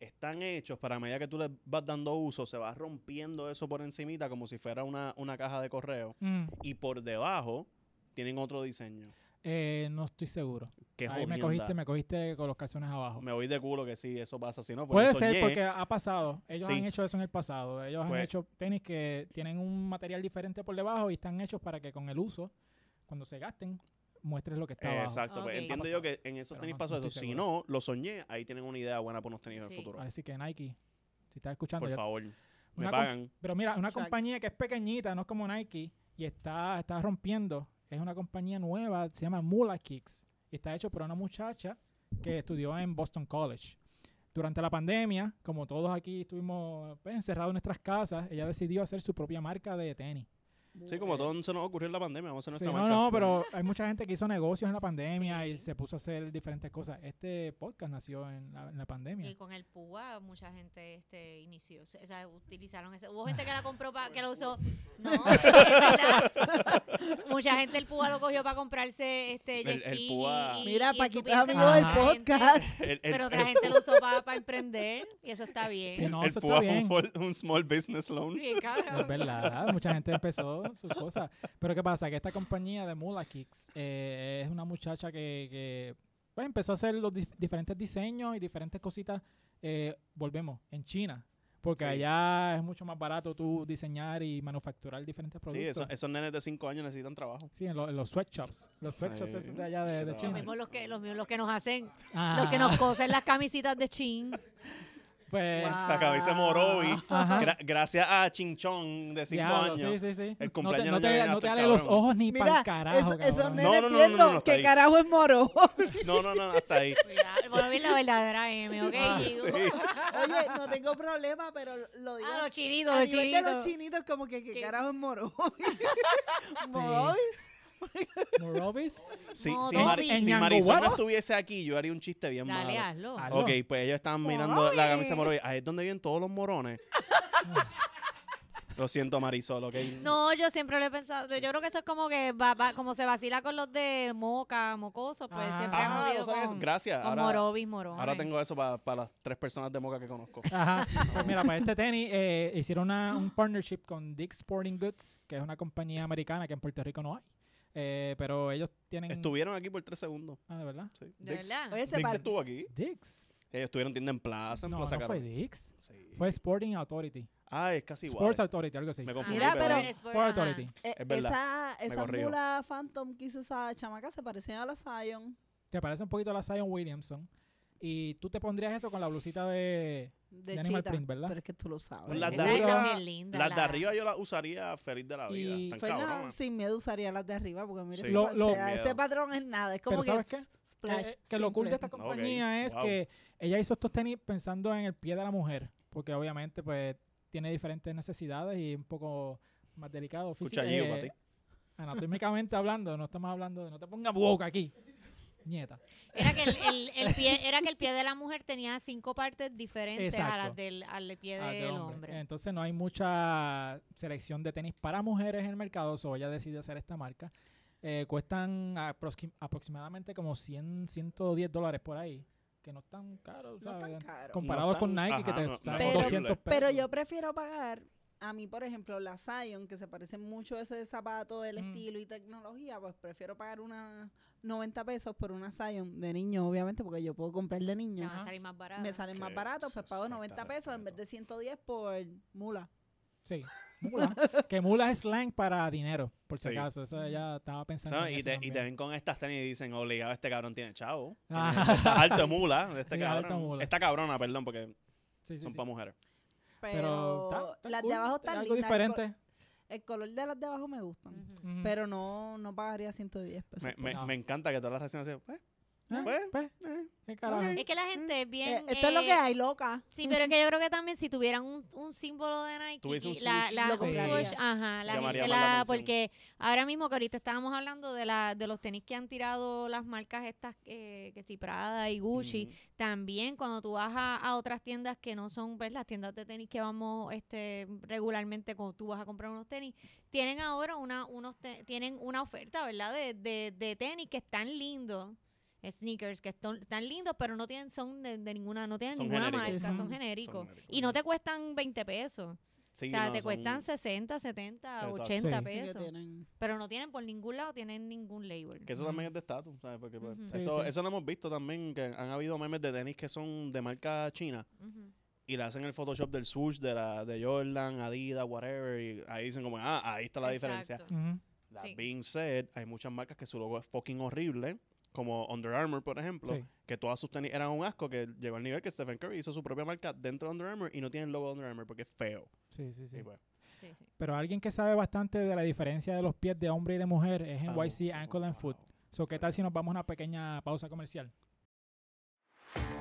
están hechos para a medida que tú les vas dando uso, se va rompiendo eso por encimita como si fuera una, una caja de correo. Mm, Y por debajo tienen otro diseño. eh, no estoy seguro. Ahí me cogiste, me cogiste con los calzones abajo. Me voy de culo que sí, eso pasa. Si no, pues Puede yo ser soñé. porque ha pasado. Ellos Sí. han hecho eso en el pasado. Ellos han Pues- hecho tenis que tienen un material diferente por debajo y están hechos para que con el uso, cuando se gasten, muestres lo que está abajo. Exacto, pues entiendo yo que en esos Pero tenis no- pasó no eso. Si no, lo soñé, ahí tienen una idea buena para unos tenis en Sí. el futuro. Así que Nike, si estás escuchando, Por ya- favor, me pagan. Pero mira, una Exacto. compañía que es pequeñita, no es como Nike, y está, está rompiendo, es una compañía nueva, se llama Mula Kicks, y está hecho por una muchacha que estudió en Boston College. Durante la pandemia, como todos aquí estuvimos pues, encerrados en nuestras casas, ella decidió hacer su propia marca de tenis. Sí, como todo se nos ocurrió en la pandemia, vamos a hacer Sí, nuestra no, marca. no, pero hay mucha gente que hizo negocios en la pandemia y se puso a hacer diferentes cosas. Este podcast nació en la, en la pandemia. Y con el púa mucha gente este inició, o sea, utilizaron ese. Hubo gente que la compró para que lo usó. No, es verdad. mucha gente el púa lo cogió para comprarse este El- jet el ski púa- y- Mira, y Paquito es amigo del gente- podcast. El, el- Pero otra el- gente lo usó para emprender y eso está bien. Sí, no, el eso está púa fue un, small business loan. Sí, cabrón. Es verdad, mucha gente empezó sus cosas. Pero ¿qué pasa? Que esta compañía de Mula Kicks eh, es una muchacha que, que, pues, empezó a hacer los dif- diferentes diseños y diferentes cositas. eh, volvemos, en China. Porque Sí. allá es mucho más barato tú diseñar y manufacturar diferentes Sí, productos. esos, esos nenes de 5 años necesitan trabajo. Sí, en, lo- en los sweatshops. Los sweatshops Sí. de allá de, de Los. China. mismos los que, los mismos los que nos hacen, Ah, los que nos cosen las camisitas de chin. Pues, Wow. La cabeza Morovi. Gra- gracias a Chinchón de 5 diablo, años. sí, sí, sí. El No cumpleaños te, no no te, no te ale los ojos ni para el carajo. eso- nenes No, no, no, no, no, no, ahí. carajo es moro. No, no, no, hasta ahí. Bueno, bien la verdadera M, ¿ok? Ah? Sí. Oye, no tengo problema, pero lo digo. Ah, los chinitos, a los nivel de chinitos. los chinitos, como que, ¿qué ¿Qué? carajo es moro? ¿Morovis? Morovis. Sí, si, Ñango Marisol no What? estuviese aquí, yo haría un chiste bien Dale, malo. hazlo. Hazlo. Ok, pues ellos estaban mirando la camisa de Morovi. Ahí es donde viven todos los morones. Lo siento, Marisol, ¿ok? No, yo siempre lo he pensado. Yo creo que eso es como que va, va- como se vacila con los de moca, mocoso, pues Ah. siempre Ah, no ido sabía eso. con, Gracias. con Ahora, morones. ahora tengo eso para las tres personas de Moca que conozco. Ajá. Pues mira, para este tenis eh, hicieron una, un partnership con Dick's Sporting Goods, que es una compañía americana que en Puerto Rico no hay. Eh, pero ellos tienen... Estuvieron aquí por tres segundos. Ah, ¿de verdad? Sí. ¿De Dix- verdad? Oye, se Dix par- estuvo aquí. Dix. Ellos estuvieron tienda en plaza, en No, Plaza no fue Carol. Dix. Sí. Fue Sporting Authority. Ah, es casi igual. Sports Authority, algo así. Me confundí, Mira, pero- Es por- Sport ajá. Authority. Eh, Es verdad, esa me esa corrijo. mula Phantom que hizo esa chamaca se parecía a la Zion. Te parece un poquito a la Zion Williamson. Y tú te pondrías eso con la blusita de... De, De Animal. Print, ¿verdad? Pero es que tú lo sabes. Pues las de arriba- linda. Las de arriba yo las usaría feliz de la vida. Y- cabronas. sin miedo usaría las de arriba porque mire, Sí. ese, Lo- pa- lo- o sea, Miedo. ese patrón es nada. Es como Pero que ¿sabes qué? s- splash. Eh, que lo cool de esta compañía es wow. que ella hizo estos tenis pensando en el pie de la mujer. Porque obviamente pues tiene diferentes necesidades y un poco más delicado. Escucha, física- Gio, para eh, ti. anatómicamente hablando, no estamos hablando de... No te pongas boca aquí. Nieta. Era que el, el- el pie, era que el pie de la mujer tenía cinco partes diferentes a Exacto. las del al pie del del hombre. Entonces no hay mucha selección de tenis para mujeres en el mercado, so ella decide hacer esta marca. Eh, cuestan aproxim- aproximadamente como 100, 110 dólares por ahí, que no están caros, No tan caro. comparados No con Nike que te no- salen es 200 horrible. pesos. Pero yo prefiero pagar, a mí por ejemplo, la Zion, que se parece mucho a ese zapato, el Mm. estilo y tecnología, pues prefiero pagar unas 90 pesos por una Zion de niño, obviamente, porque yo puedo comprar de niño. a salir más baratas. Me salen más baratos, pues pago falta 90 pesos en vez de 110 por mula. Sí. Mula. que mula es slang para dinero, por si Sí. acaso. Eso ella estaba pensando en Y eso te, y te ven con estas tenis y dicen, obligado, este cabrón tiene chavo. Ah. Tiene- Está alto mula. Este Sí, cabrón. alto mula. Esta cabrona, perdón, porque Sí, sí, son sí. para mujeres. Pero, Pero está- está las cool, de abajo es están algo lindas. El, co- diferente. el color de las de abajo me gustan. Pero no, no pagaría 110 pesos. Me, me, No. me encanta que todas las reacciones sean, pues, pues, pues, eh, qué carajo. ok. Es que la gente es bien. Eh, esto es lo eh, que hay, loca. Sí, pero es que yo creo que también si tuvieran un, un símbolo de Nike, un la, la, Lo un ajá, la gente la la, porque ahora mismo que ahorita estábamos hablando de la, de los tenis que han tirado las marcas estas, eh, que si Prada y Gucci, también cuando tú vas a, a otras tiendas que no son pues, las tiendas de tenis que vamos este regularmente cuando tú vas a comprar unos tenis, tienen ahora una, unos te- tienen una oferta, ¿verdad? De, de, de tenis que están lindos. Sneakers que están, están lindos, pero no tienen, son de, de ninguna, no tienen Son ninguna genéricos. marca, Sí, son son- genéricos. son genéricos. Y no te cuestan 20 pesos. Sí, o sea, no, te son- cuestan 60, 70, Exacto. 80 Sí. Sí que pesos. tienen- Pero no tienen por ningún lado, tienen ningún label. Que eso también es de estatus, ¿sabes? Porque pues, eso, sí. eso lo hemos visto también, que han habido memes de tenis que son de marca china y le hacen el Photoshop del swoosh de la de Jordan, Adidas, whatever, y ahí dicen como, ah, ahí está la diferencia. Exacto. That Sí. being said, hay muchas marcas que su logo es fucking horrible, como Under Armour, por ejemplo, Sí. que todas sus tenis eran un asco, que llegó al nivel que Stephen Curry hizo su propia marca dentro de Under Armour y no tiene el logo de Under Armour porque es feo. Sí, sí, sí. Y pues, Sí, sí. Pero alguien que sabe bastante de la diferencia de los pies de hombre y de mujer es NYC oh, Ankle and Foot. So, ¿qué tal si nos vamos a una pequeña pausa comercial?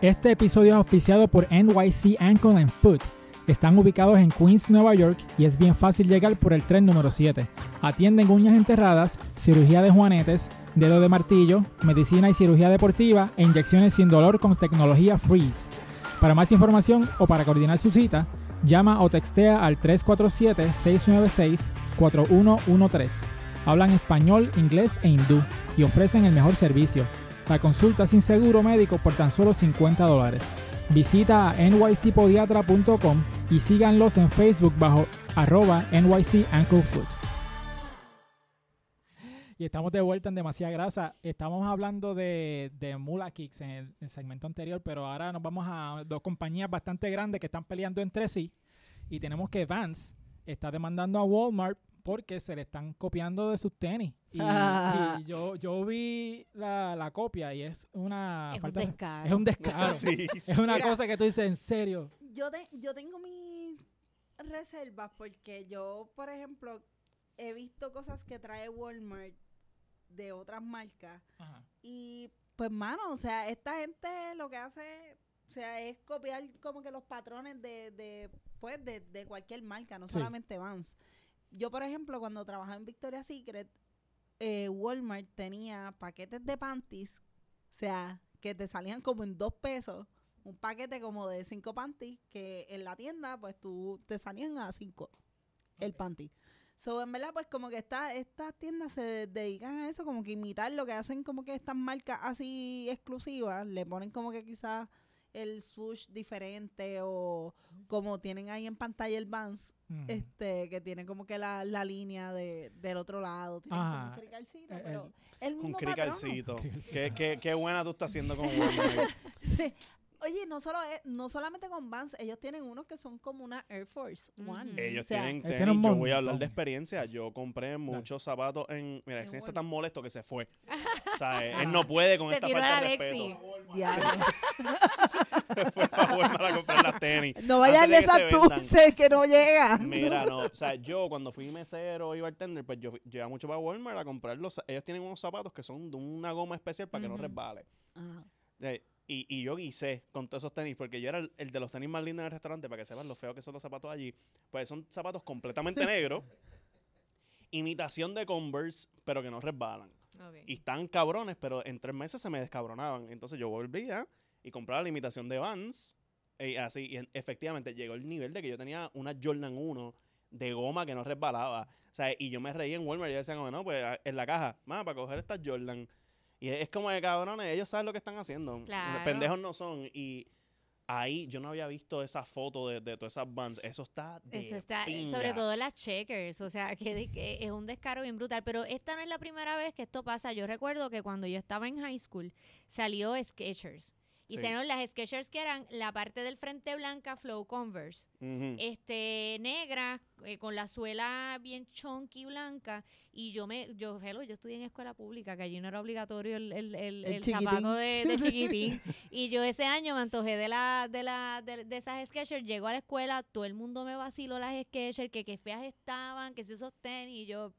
Este episodio es auspiciado por NYC Ankle and Foot. Están ubicados en Queens, Nueva York y es bien fácil llegar por el tren número 7. Atienden uñas enterradas, cirugía de juanetes, dedo de martillo, medicina y cirugía deportiva e inyecciones sin dolor con tecnología Freeze. Para más información o para coordinar su cita, llama o textea al 347-696-4113. Hablan español, inglés e hindú y ofrecen el mejor servicio. La consulta sin seguro médico por tan solo 50 dólares. Visita a nycpodiatra.com y síganlos en Facebook bajo arroba NYC Ankle Foot. Y estamos de vuelta en Demasiada Grasa. Estamos hablando de, de Mula Kicks en el, en el segmento anterior, pero ahora nos vamos a dos compañías bastante grandes que están peleando entre sí. Y tenemos que Vans está demandando a Walmart porque se le están copiando de sus tenis. Y, y yo, yo vi la, la copia y es una Es un falta descaro. es un descaro. sí, sí. Es una Mira. cosa que tú dices en serio. Yo, te- yo tengo mis reservas porque yo, por ejemplo, he visto cosas que trae Walmart de otras marcas y pues mano, o sea, esta gente lo que hace, o sea, es copiar como que los patrones de, de pues de, de cualquier marca, no Sí. solamente Vans. Yo, por ejemplo, cuando trabajaba en Victoria's Secret, eh, Walmart tenía paquetes de panties, o sea, que te salían como en dos pesos, un paquete como de cinco panties, que en la tienda, pues tú te salían a cinco el panty. So, en verdad, pues como que esta, estas tiendas se de- dedican a eso, como que imitar lo que hacen como que estas marcas así exclusivas, le ponen como que quizás el swoosh diferente o como tienen ahí en pantalla el Vans, Ujú. este, que tiene como que la, la línea de, del otro lado, tiene como un cricalcito, El- pero el Un mismo patrón. cricalcito. Cricalcito. ¿Qué, qué, qué buena tú estás haciendo con Walmart. Sí. Oye, no solo es, no solamente con Vans, ellos tienen unos que son como una Air Force One. Ellos O sea, tienen tenis. tiene Yo voy a hablar de experiencia. Yo compré muchos zapatos en. Mira, ese está tan molesto que se fue. o sea, él- él no puede con Se esta falta de respeto. fue a Walmart a comprar las tenis. No vaya Antes de de que no llega. Mira, no, o sea, yo cuando fui mesero y bartender, pues yo, iba mucho para Walmart a comprar los, ellos tienen unos zapatos que son de una goma especial para que no resbale. Ajá. Eh, y, y yo guisé con todos esos tenis, porque yo era el, el de los tenis más lindos en el restaurante, para que sepan lo feo que son los zapatos allí. Pues son zapatos completamente negros, imitación de Converse, pero que no resbalan. Ok. Y están cabrones, pero en tres meses se me descabronaban. Entonces yo volvía y compraba la imitación de Vans. Y así, y en- efectivamente llegó el nivel de que yo tenía una Jordan 1 de goma que no resbalaba. O sea, y yo me reí en Walmart y yo decía, como, no, pues a- en la caja, más para coger estas Jordan. Y es, como de cabrones, ellos saben lo que están haciendo. Claro. Pendejos no son. Y ahí yo no había visto esa foto de, de todas esas Vans. Eso está de Eso está, eh, pinga. sobre todo las checkers, o sea, que, que es un descaro bien brutal. Pero esta no es la primera vez que esto pasa. Yo recuerdo que cuando yo estaba en high school salió Skechers. Y Sí. las Skechers que eran la parte del frente blanca, Flow Converse. Ujú. este negra eh, con la suela bien chunky blanca y yo me yo hello, yo estudié en escuela pública que allí no era obligatorio el, el, el- El zapato de, de chiquitín y yo ese año me antojé de la de la de, de esas Skechers llego a la escuela todo el mundo me vaciló las Skechers que qué feas estaban que si esos tenis y yo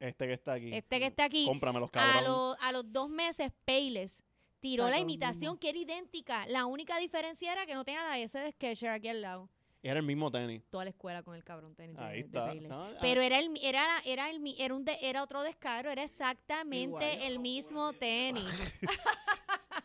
Este que está aquí. este que está aquí Cómpramelos, a cabrón. los a los dos meses Payless tiró la imitación que era idéntica la única diferencia era que no tenía la S de Skechers aquí al lado era el mismo tenis. toda la escuela con el cabrón tenis de- Ahí de está. Payless. Ah, Pero era el mi- era la- era el mi- era un de- era otro descaro, era exactamente Igual. el mismo tenis.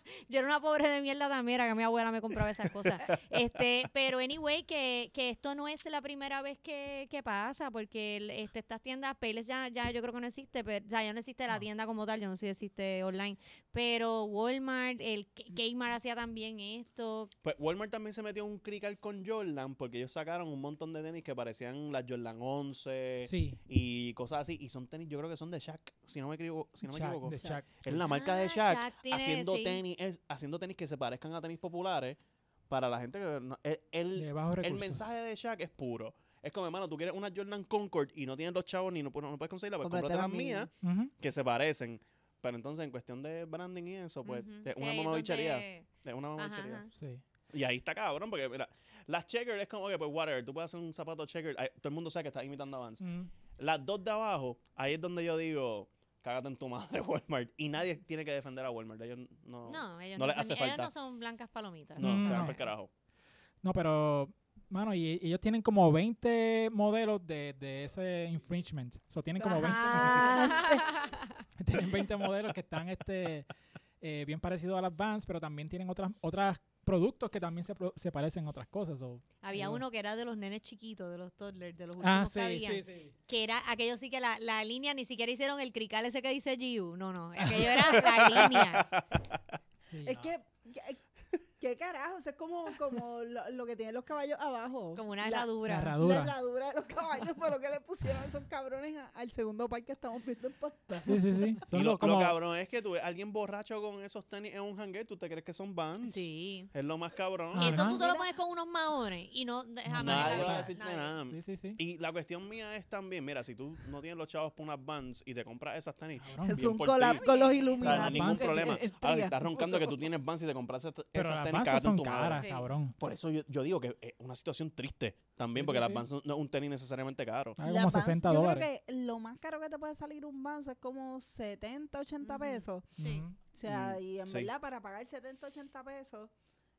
Yo era una pobre de mierda también, era que mi abuela me compraba esas cosas. Este, pero anyway, que, que esto no es la primera vez que, que pasa, porque el- este, estas tiendas, Payless ya, ya yo creo que no existe, pero ya, ya no existe la No. tienda como tal, yo no sé si existe online, pero Walmart, el Kmart hacía también esto. Pues Walmart también se metió un crical con Jordan porque ellos sacaron un montón de tenis que parecían las Jordan 11 Sí, y cosas así. Y son tenis, yo creo que son de Shaq, si no me equivoco. Si no me Shaq, equivoco. de Shaq. Es la marca de Ah, Shaq, Shaq tiene- haciendo, sí. tenis, es- haciendo tenis que se parezcan a tenis populares para la gente que... no- el, el- el mensaje de Shaq es puro. Es como, hermano, tú quieres una Jordan Concord y no tienes los chavos ni no, puedes- no puedes conseguirla, pues Cómprate las mías. Ujú. que se parecen. Pero entonces, en cuestión de branding y eso, pues, es Sí, una mamabichería. donde- Es una Ajá, mamabichería. ajá. Sí. Y ahí está cabrón, porque mira, las checker es como que, pues, whatever, tú puedes hacer un zapato checker, todo el mundo sabe que estás imitando a. Las dos de abajo, ahí es donde yo digo, cágate en tu madre, Walmart. Y nadie tiene que defender a Walmart. Ellos no, No, ellos No no, les son, hace ni- ellos falta. no son blancas palomitas. no, se van No. por carajo. No, pero, mano, y ellos tienen como 20 modelos de, de ese infringement. O sea, tienen como 20, Ajá. tienen 20 modelos que están este eh, bien parecidos a las Vans, pero también tienen otras otras productos que también se, pro- se parecen a otras cosas. o- Había Digo- uno que era de los nenes chiquitos, de los toddlers, de los últimos Ah, que sí, habían. sí, sí. Que era aquello sí que la, la línea ni siquiera hicieron el crical ese que dice Giu. No, no. Aquello era la línea. sí, Es no. que, que- ¿qué carajo? Eso es como, como lo, lo que tienen los caballos abajo. Como una La- herradura. La La herradura. herradura de los caballos, pero que le pusieron esos cabrones a- al segundo par que estamos viendo en pantalla. Sí, sí, sí. Son y los lo, como... lo cabrón es que tú ves a alguien borracho con esos tenis en un hangar, tú te crees que son Vans. Sí. Es lo más cabrón. Ajá. Eso tú te lo pones con unos maones y no jamás. Nadie va a decirte nada. Sí, sí, sí. Y la cuestión mía es también, mira, si tú no tienes los chavos para unas Vans y te compras esas tenis, Cabrón. Es bien un por collab con los O sea, Illuminati. no hay ningún problema. Ahora, si estás roncando que tú tienes Vans y te compras esas, Pero esas las tenis, Vans son caras, Sí. cabrón. Por eso yo, yo digo que es una situación triste también, Sí, porque sí, las sí. Vans no no es un tenis necesariamente caro. Hay Las como Vans, 60 yo dólares. creo que lo más caro que te puede salir un Vans es como 70, 80 Ujú. pesos. Sí. Ujú. O sea, Mm, y en sí. verdad para pagar 70, 80 pesos,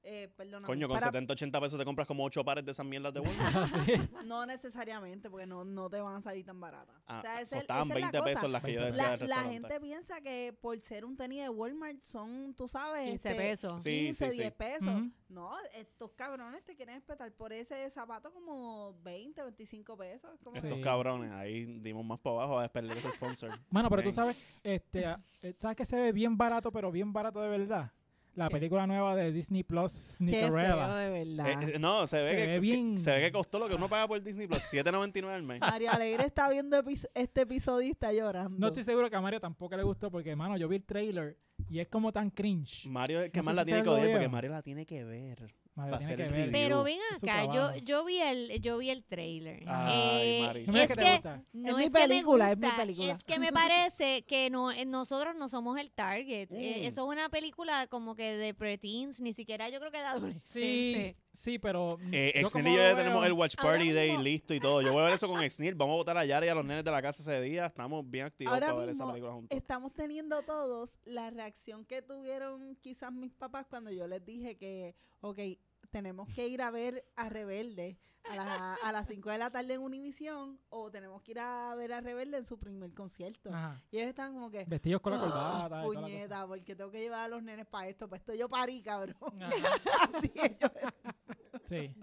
eh, Coño, con para, 70, 80 pesos te compras como 8 pares de esas mierdas de Walmart. Sí. no necesariamente, porque no, no te van a salir tan baratas. Ah, o sea, es- costaban esa es la 20 cosa. pesos las que yo 20 decía La, la gente piensa que por ser un tenis de Walmart son, tú sabes, 15 este, pesos. Sí, 15, sí, sí. 10 pesos. No, estos cabrones te quieren espetar por ese zapato como 20, 25 pesos. Como Sí. Estos cabrones, ahí dimos más para abajo a perder ese sponsor. Mano, pero tú sabes, este, eh, ¿sabes que se ve bien barato, pero bien barato de verdad? La ¿Qué? película nueva de Disney Plus, Qué feo, Sneakerella. de verdad. Eh, eh, no, se ve, Se que, ve que- bien. se ve que costó lo que uno paga por Disney Plus, 7.99 al mes. María Alegre está viendo epi- este episodio y está llorando. No estoy seguro que a Mario tampoco le gustó porque, mano, yo vi el trailer y es como tan cringe. Mario es el que No más la tiene que odiar porque. Mario la tiene que ver. El review. Pero ven acá, yo, yo vi el, yo vi el trailer. Ay, Eh, es que te que gusta. no Es mi es que me película, es mi película. Es que me parece que no, eh, nosotros no somos el target. Eh, eso es una película como que de preteens, ni siquiera yo creo que de Sí, adolescentes. sí, pero. Eh, yo Exnil como y yo ya tenemos el Watch Party Day mismo- listo y todo. Yo voy a ver eso con Exnil. Vamos a votar a Yara y a los nenes de la casa ese día. Estamos bien activos Ahora para ver esa película juntos. Estamos teniendo todos la reacción que tuvieron quizás mis papás cuando yo les dije que, ok, tenemos que ir a ver a Rebelde a, la- a las 5 de la tarde en Univisión o tenemos que ir a ver a Rebelde en su primer concierto. Ajá. Y ellos estaban como que, Vestidos con la "Ah, corbata. la cosa. puñeta, porque tengo que llevar a los nenes para esto, para esto yo parí, cabrón. Así ellos. Sí.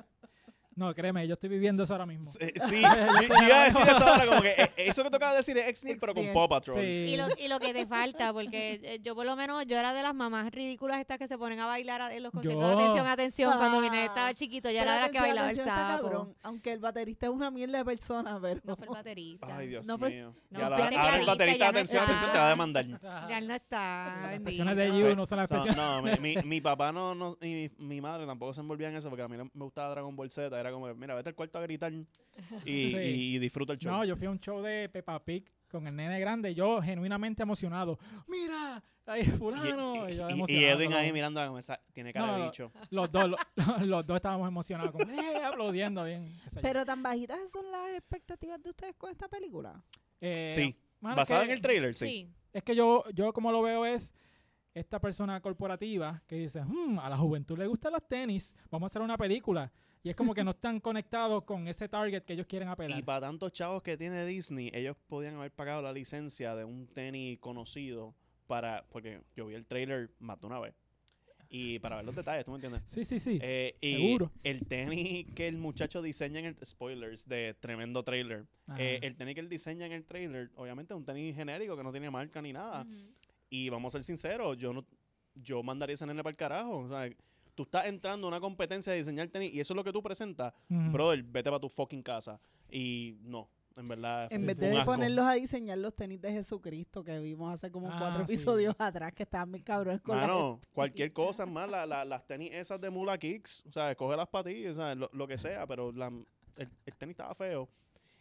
No, créeme, yo estoy viviendo eso ahora mismo. Eh, sí, yo, yo iba a decir eso ahora, como que eh, eso que tocaba decir es Exnil, pero con. Paw Patrol. Sí. Y lo, y lo que te falta, porque eh, yo por lo menos, yo era de las mamás ridículas estas que se ponen a bailar a- en los conciertos Yo. de atención, atención, cuando Ah, estaba chiquito, ya Pero era de las que bailaba el sapo. cabrón, aunque el baterista es una mierda de persona, pero... No fue el baterista. Ay, Dios No fue- mío. no, ya la, fíjate ahora el clarita, baterista, ya no atención, está. atención, te va a demandar. Ya él no está. Las expresiones de You no son las So, expresiones. no, mi, mi, mi papá no, no y mi, mi madre tampoco se envolvía en eso porque a mí no me gustaba Dragon Ball Z. Era como, mira, vete al cuarto a gritar y, Sí. y disfruta el show. No, yo fui a un show de Peppa Pig con el nene grande yo genuinamente emocionado. ¡Mira! Ahí fulano. y, Y, Edwin ahí mirándola como esa, tiene cara No, de bicho. Los dos, los, los dos estábamos emocionados, como, eh, aplaudiendo bien. Pero tan bajitas son las expectativas de ustedes con esta película. Eh, Sí, mano, basada que- en el trailer, sí. Sí. Es que yo, yo como lo veo es esta persona corporativa que dice, "Hmm, a la juventud le gustan los tenis, vamos a hacer una película. Y es como que no están conectados con ese target que ellos quieren apelar. Y para tantos chavos que tiene Disney, ellos podían haber pagado la licencia de un tenis conocido para, porque yo vi el trailer más de una vez. Y para ver los detalles, ¿tú me entiendes? Sí, sí, sí. Eh, y Seguro. el tenis que el muchacho diseña en el spoilers de tremendo trailer. Eh, el tenis que él diseña en el trailer, obviamente es un tenis genérico que no tiene marca ni nada. Y vamos a ser sinceros, yo no yo mandaría ese nene para el carajo. O sea, tú estás entrando a una competencia de diseñar tenis y eso es lo que tú presentas. Brother, vete para tu fucking casa. Y no, en verdad. En Sí, vez de asco. ponerlos a diseñar los tenis de Jesucristo que vimos hace como Ah, cuatro sí. episodios atrás que estaban bien cabrones con la Mano, cualquier cosa más, la- la- las tenis esas de Mula Kicks, o sea, cógelas para ti, o sea, lo, lo que sea, pero la- el, el tenis estaba feo.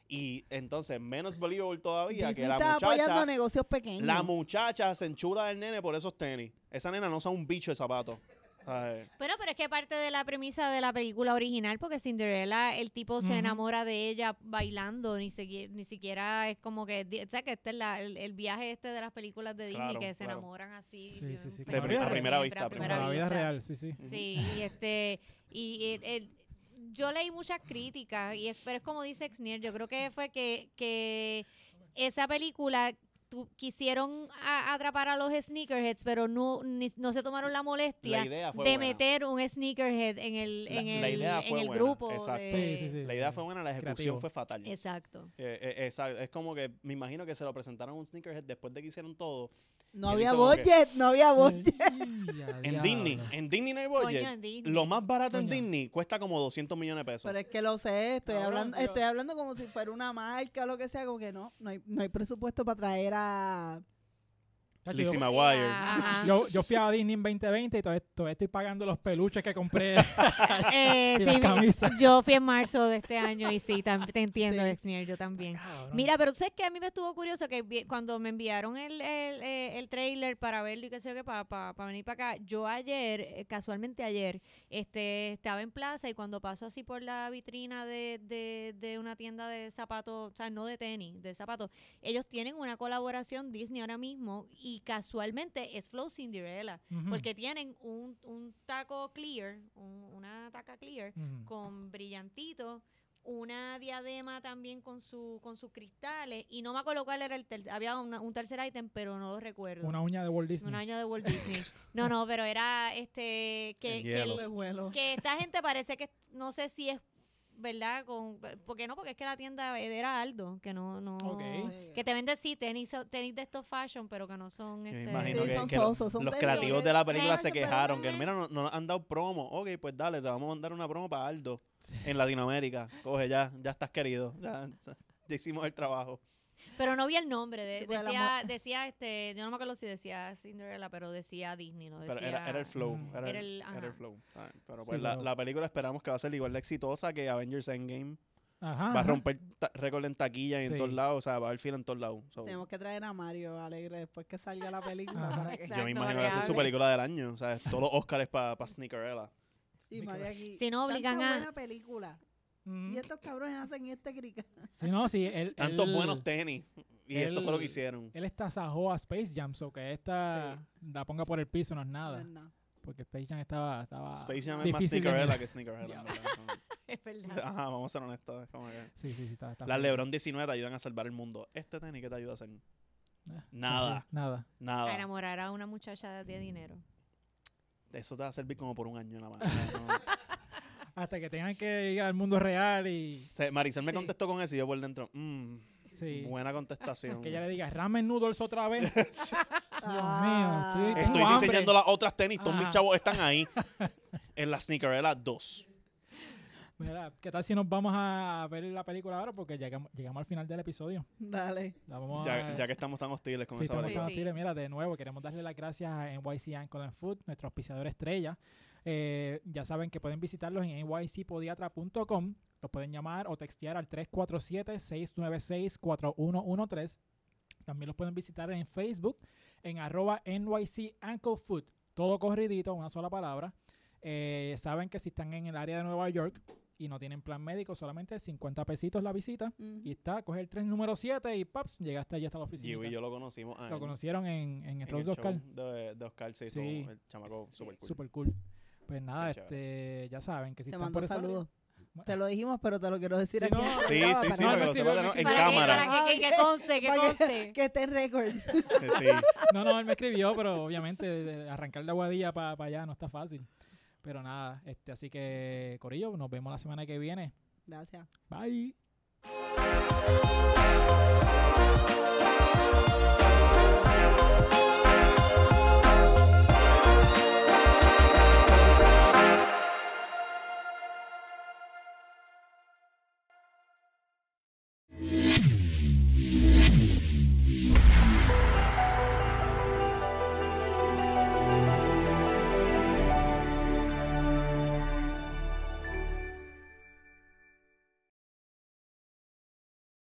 Y entonces, menos believable todavía Disney que la está apoyando muchacha, negocios pequeños. la muchacha se enchuda del nene por esos tenis. Esa nena no usa un bicho de zapato. ¿Sabes? Pero, pero es que parte de la premisa de la película original, porque Cinderella, el tipo se enamora de ella bailando, ni siquiera, ni siquiera es como que, o sea, que este es la- el, el viaje este de las películas de Disney, Claro, que se claro. enamoran así. Sí, sí, sí, la para primera siempre, vista, a primera la vida vista. real, sí, sí. Sí, y este, y el- el- yo leí muchas críticas, y es, pero es como dice Exnier, yo creo que fue que, que esa película tu- quisieron a- atrapar a los sneakerheads, pero no, ni- no se tomaron la molestia La de buena. meter un sneakerhead en el, La- en el, la idea en el grupo. exacto. de- Sí, sí, sí. La idea fue buena, la ejecución Creativo. fue fatal. Exacto. Eh, eh, exacto. Es como que me imagino que se lo presentaron a un sneakerhead después de que hicieron todo. No había que- budget, no había budget. En Disney, en Disney no hay budget. Coño, en Disney. Lo más barato en. Disney cuesta como 200 millones de pesos. Pero es que lo sé, estoy Cabrón, hablando, estoy hablando como si fuera una marca o lo que sea, como que no, no hay, no hay presupuesto para traer a Chacho, Lizzie yo, McGuire. Yo, yo fui a Disney en 2020 y todavía, todavía estoy pagando los peluches que compré. Eh, Y sí, las mi- camisas. yo fui en marzo de este año y sí, te entiendo, Sí. Yo también. Cabrón. Mira, pero tú sabes que a mí me estuvo curioso que cuando me enviaron el, el, eh, el trailer para verlo y qué sé yo qué, para, para, venir para acá, yo ayer, eh, casualmente ayer, este estaba en plaza y cuando paso así por la vitrina de, de, de una tienda de zapatos, o sea, no de tenis, de zapatos, ellos tienen una colaboración Disney ahora mismo y casualmente es Flow Cinderella, porque tienen un, un taco clear, un- una taca clear, con brillantito, una diadema también con su con sus cristales y no me acuerdo cuál era el tercer, había una- un tercer ítem pero no lo recuerdo. Una uña de Walt Disney. Un año de Walt Disney. No, no, pero era este que, El que, el- que esta gente parece que no sé si es verdad con porque no porque es que la tienda era Aldo, que no no que te vende sí tenis tenis de estos fashion, pero que no son Yo este imagino Sí, que, son que lo- sosos, son los creativos de- la película se quejaron. Que mira, no, no nos han dado promo. Ok, pues dale, te vamos a mandar una promo para Aldo en Latinoamérica. Coge, ya, ya estás querido. Ya, ya hicimos el trabajo. Pero no vi el nombre, de- Sí, pues, la decía, decía este, yo no me acuerdo si decía Cinderella, pero decía Disney, no decía. Pero era, era el flow. Mm. Era, Era el, era el flow. Ah, Pero Sí, pues la, pero- la película esperamos que va a ser igual de exitosa que Avengers Endgame. Ajá, va a romper récord en taquilla y en Sí. todos lados. O sea, va a haber fila en todos lados. So, Tenemos que traer a Mario Alegre después que salga la película para que Exacto. yo me imagino que va a ser su película del año. O sea, todos los Oscars para pa Sneakerella. Sí, Mario aquí. Si no obligan Tanta a- buena película. Mm. Y estos cabrones hacen este crica. Sí, no, sí, él, Tantos él- buenos tenis. Y eso fue lo que hicieron. Él estasajó a Space Jam, so que esta la ponga por el piso no es nada. No, no. Porque Space Jam estaba, estaba Space Jam es más Sneakerella que Sneakerella. Es verdad. Ajá, vamos a ser honestos. como que- Sí, sí, sí, está, está Las. LeBron 19 te ayudan a salvar el mundo. Este tenis, ¿qué te ayuda a hacer? Ah, Nada. Nada. A Nada. enamorar a una muchacha de dinero. Eso te va a servir como por un año nada más. Hasta que tengan que ir al mundo real y... O sea, Marisol me Sí. contestó con eso y yo por dentro, mmm, Sí. buena contestación. Que ella le diga, ramen noodles otra vez. Ah. mío, Estoy hambre. diseñando las otras tenis, todos mis chavos están ahí. en la Sneakerella 2. Mira, ¿qué tal si nos vamos a ver la película ahora? Porque llegamos, llegamos al final del episodio. Dale. La vamos Ya, a- ya que estamos tan hostiles con Sí, esa estamos película. tan Sí, sí. hostiles. Mira, de nuevo, queremos darle las gracias a NYC Ankle and Food, nuestro auspiciador estrella. Eh, ya saben que pueden visitarlos en nycpodiatra.com. Los pueden llamar o textear al 347-696-4113. También los pueden visitar en Facebook en arroba NYC Ankle Food. Todo corridito, una sola palabra. Eh, saben que si están en el área de Nueva York y no tienen plan médico, solamente 50 pesitos la visita. Y está, coge el tren número 7 y paps, llegaste allí hasta la oficina. Y yo lo conocimos. ah, Lo en- conocieron en, en el en Rose el de Oscar. show de, de Oscar, sí, Sí. todo el chamaco super cool. Super cool. Pues nada, Qué este, ya saben que si Te están mando por esa saludos. Te lo dijimos, pero te lo quiero decir Sí, aquí. no. Sí, sí, para sí, no, que en. Para que, cámara. que, que, que conste, que Para que- conste. que esté en récord. Sí. No, no, él me escribió, pero obviamente arrancar de Aguadilla para allá no está fácil. Pero nada, este, así que, Corillo, nos vemos la semana que viene. Gracias. Bye.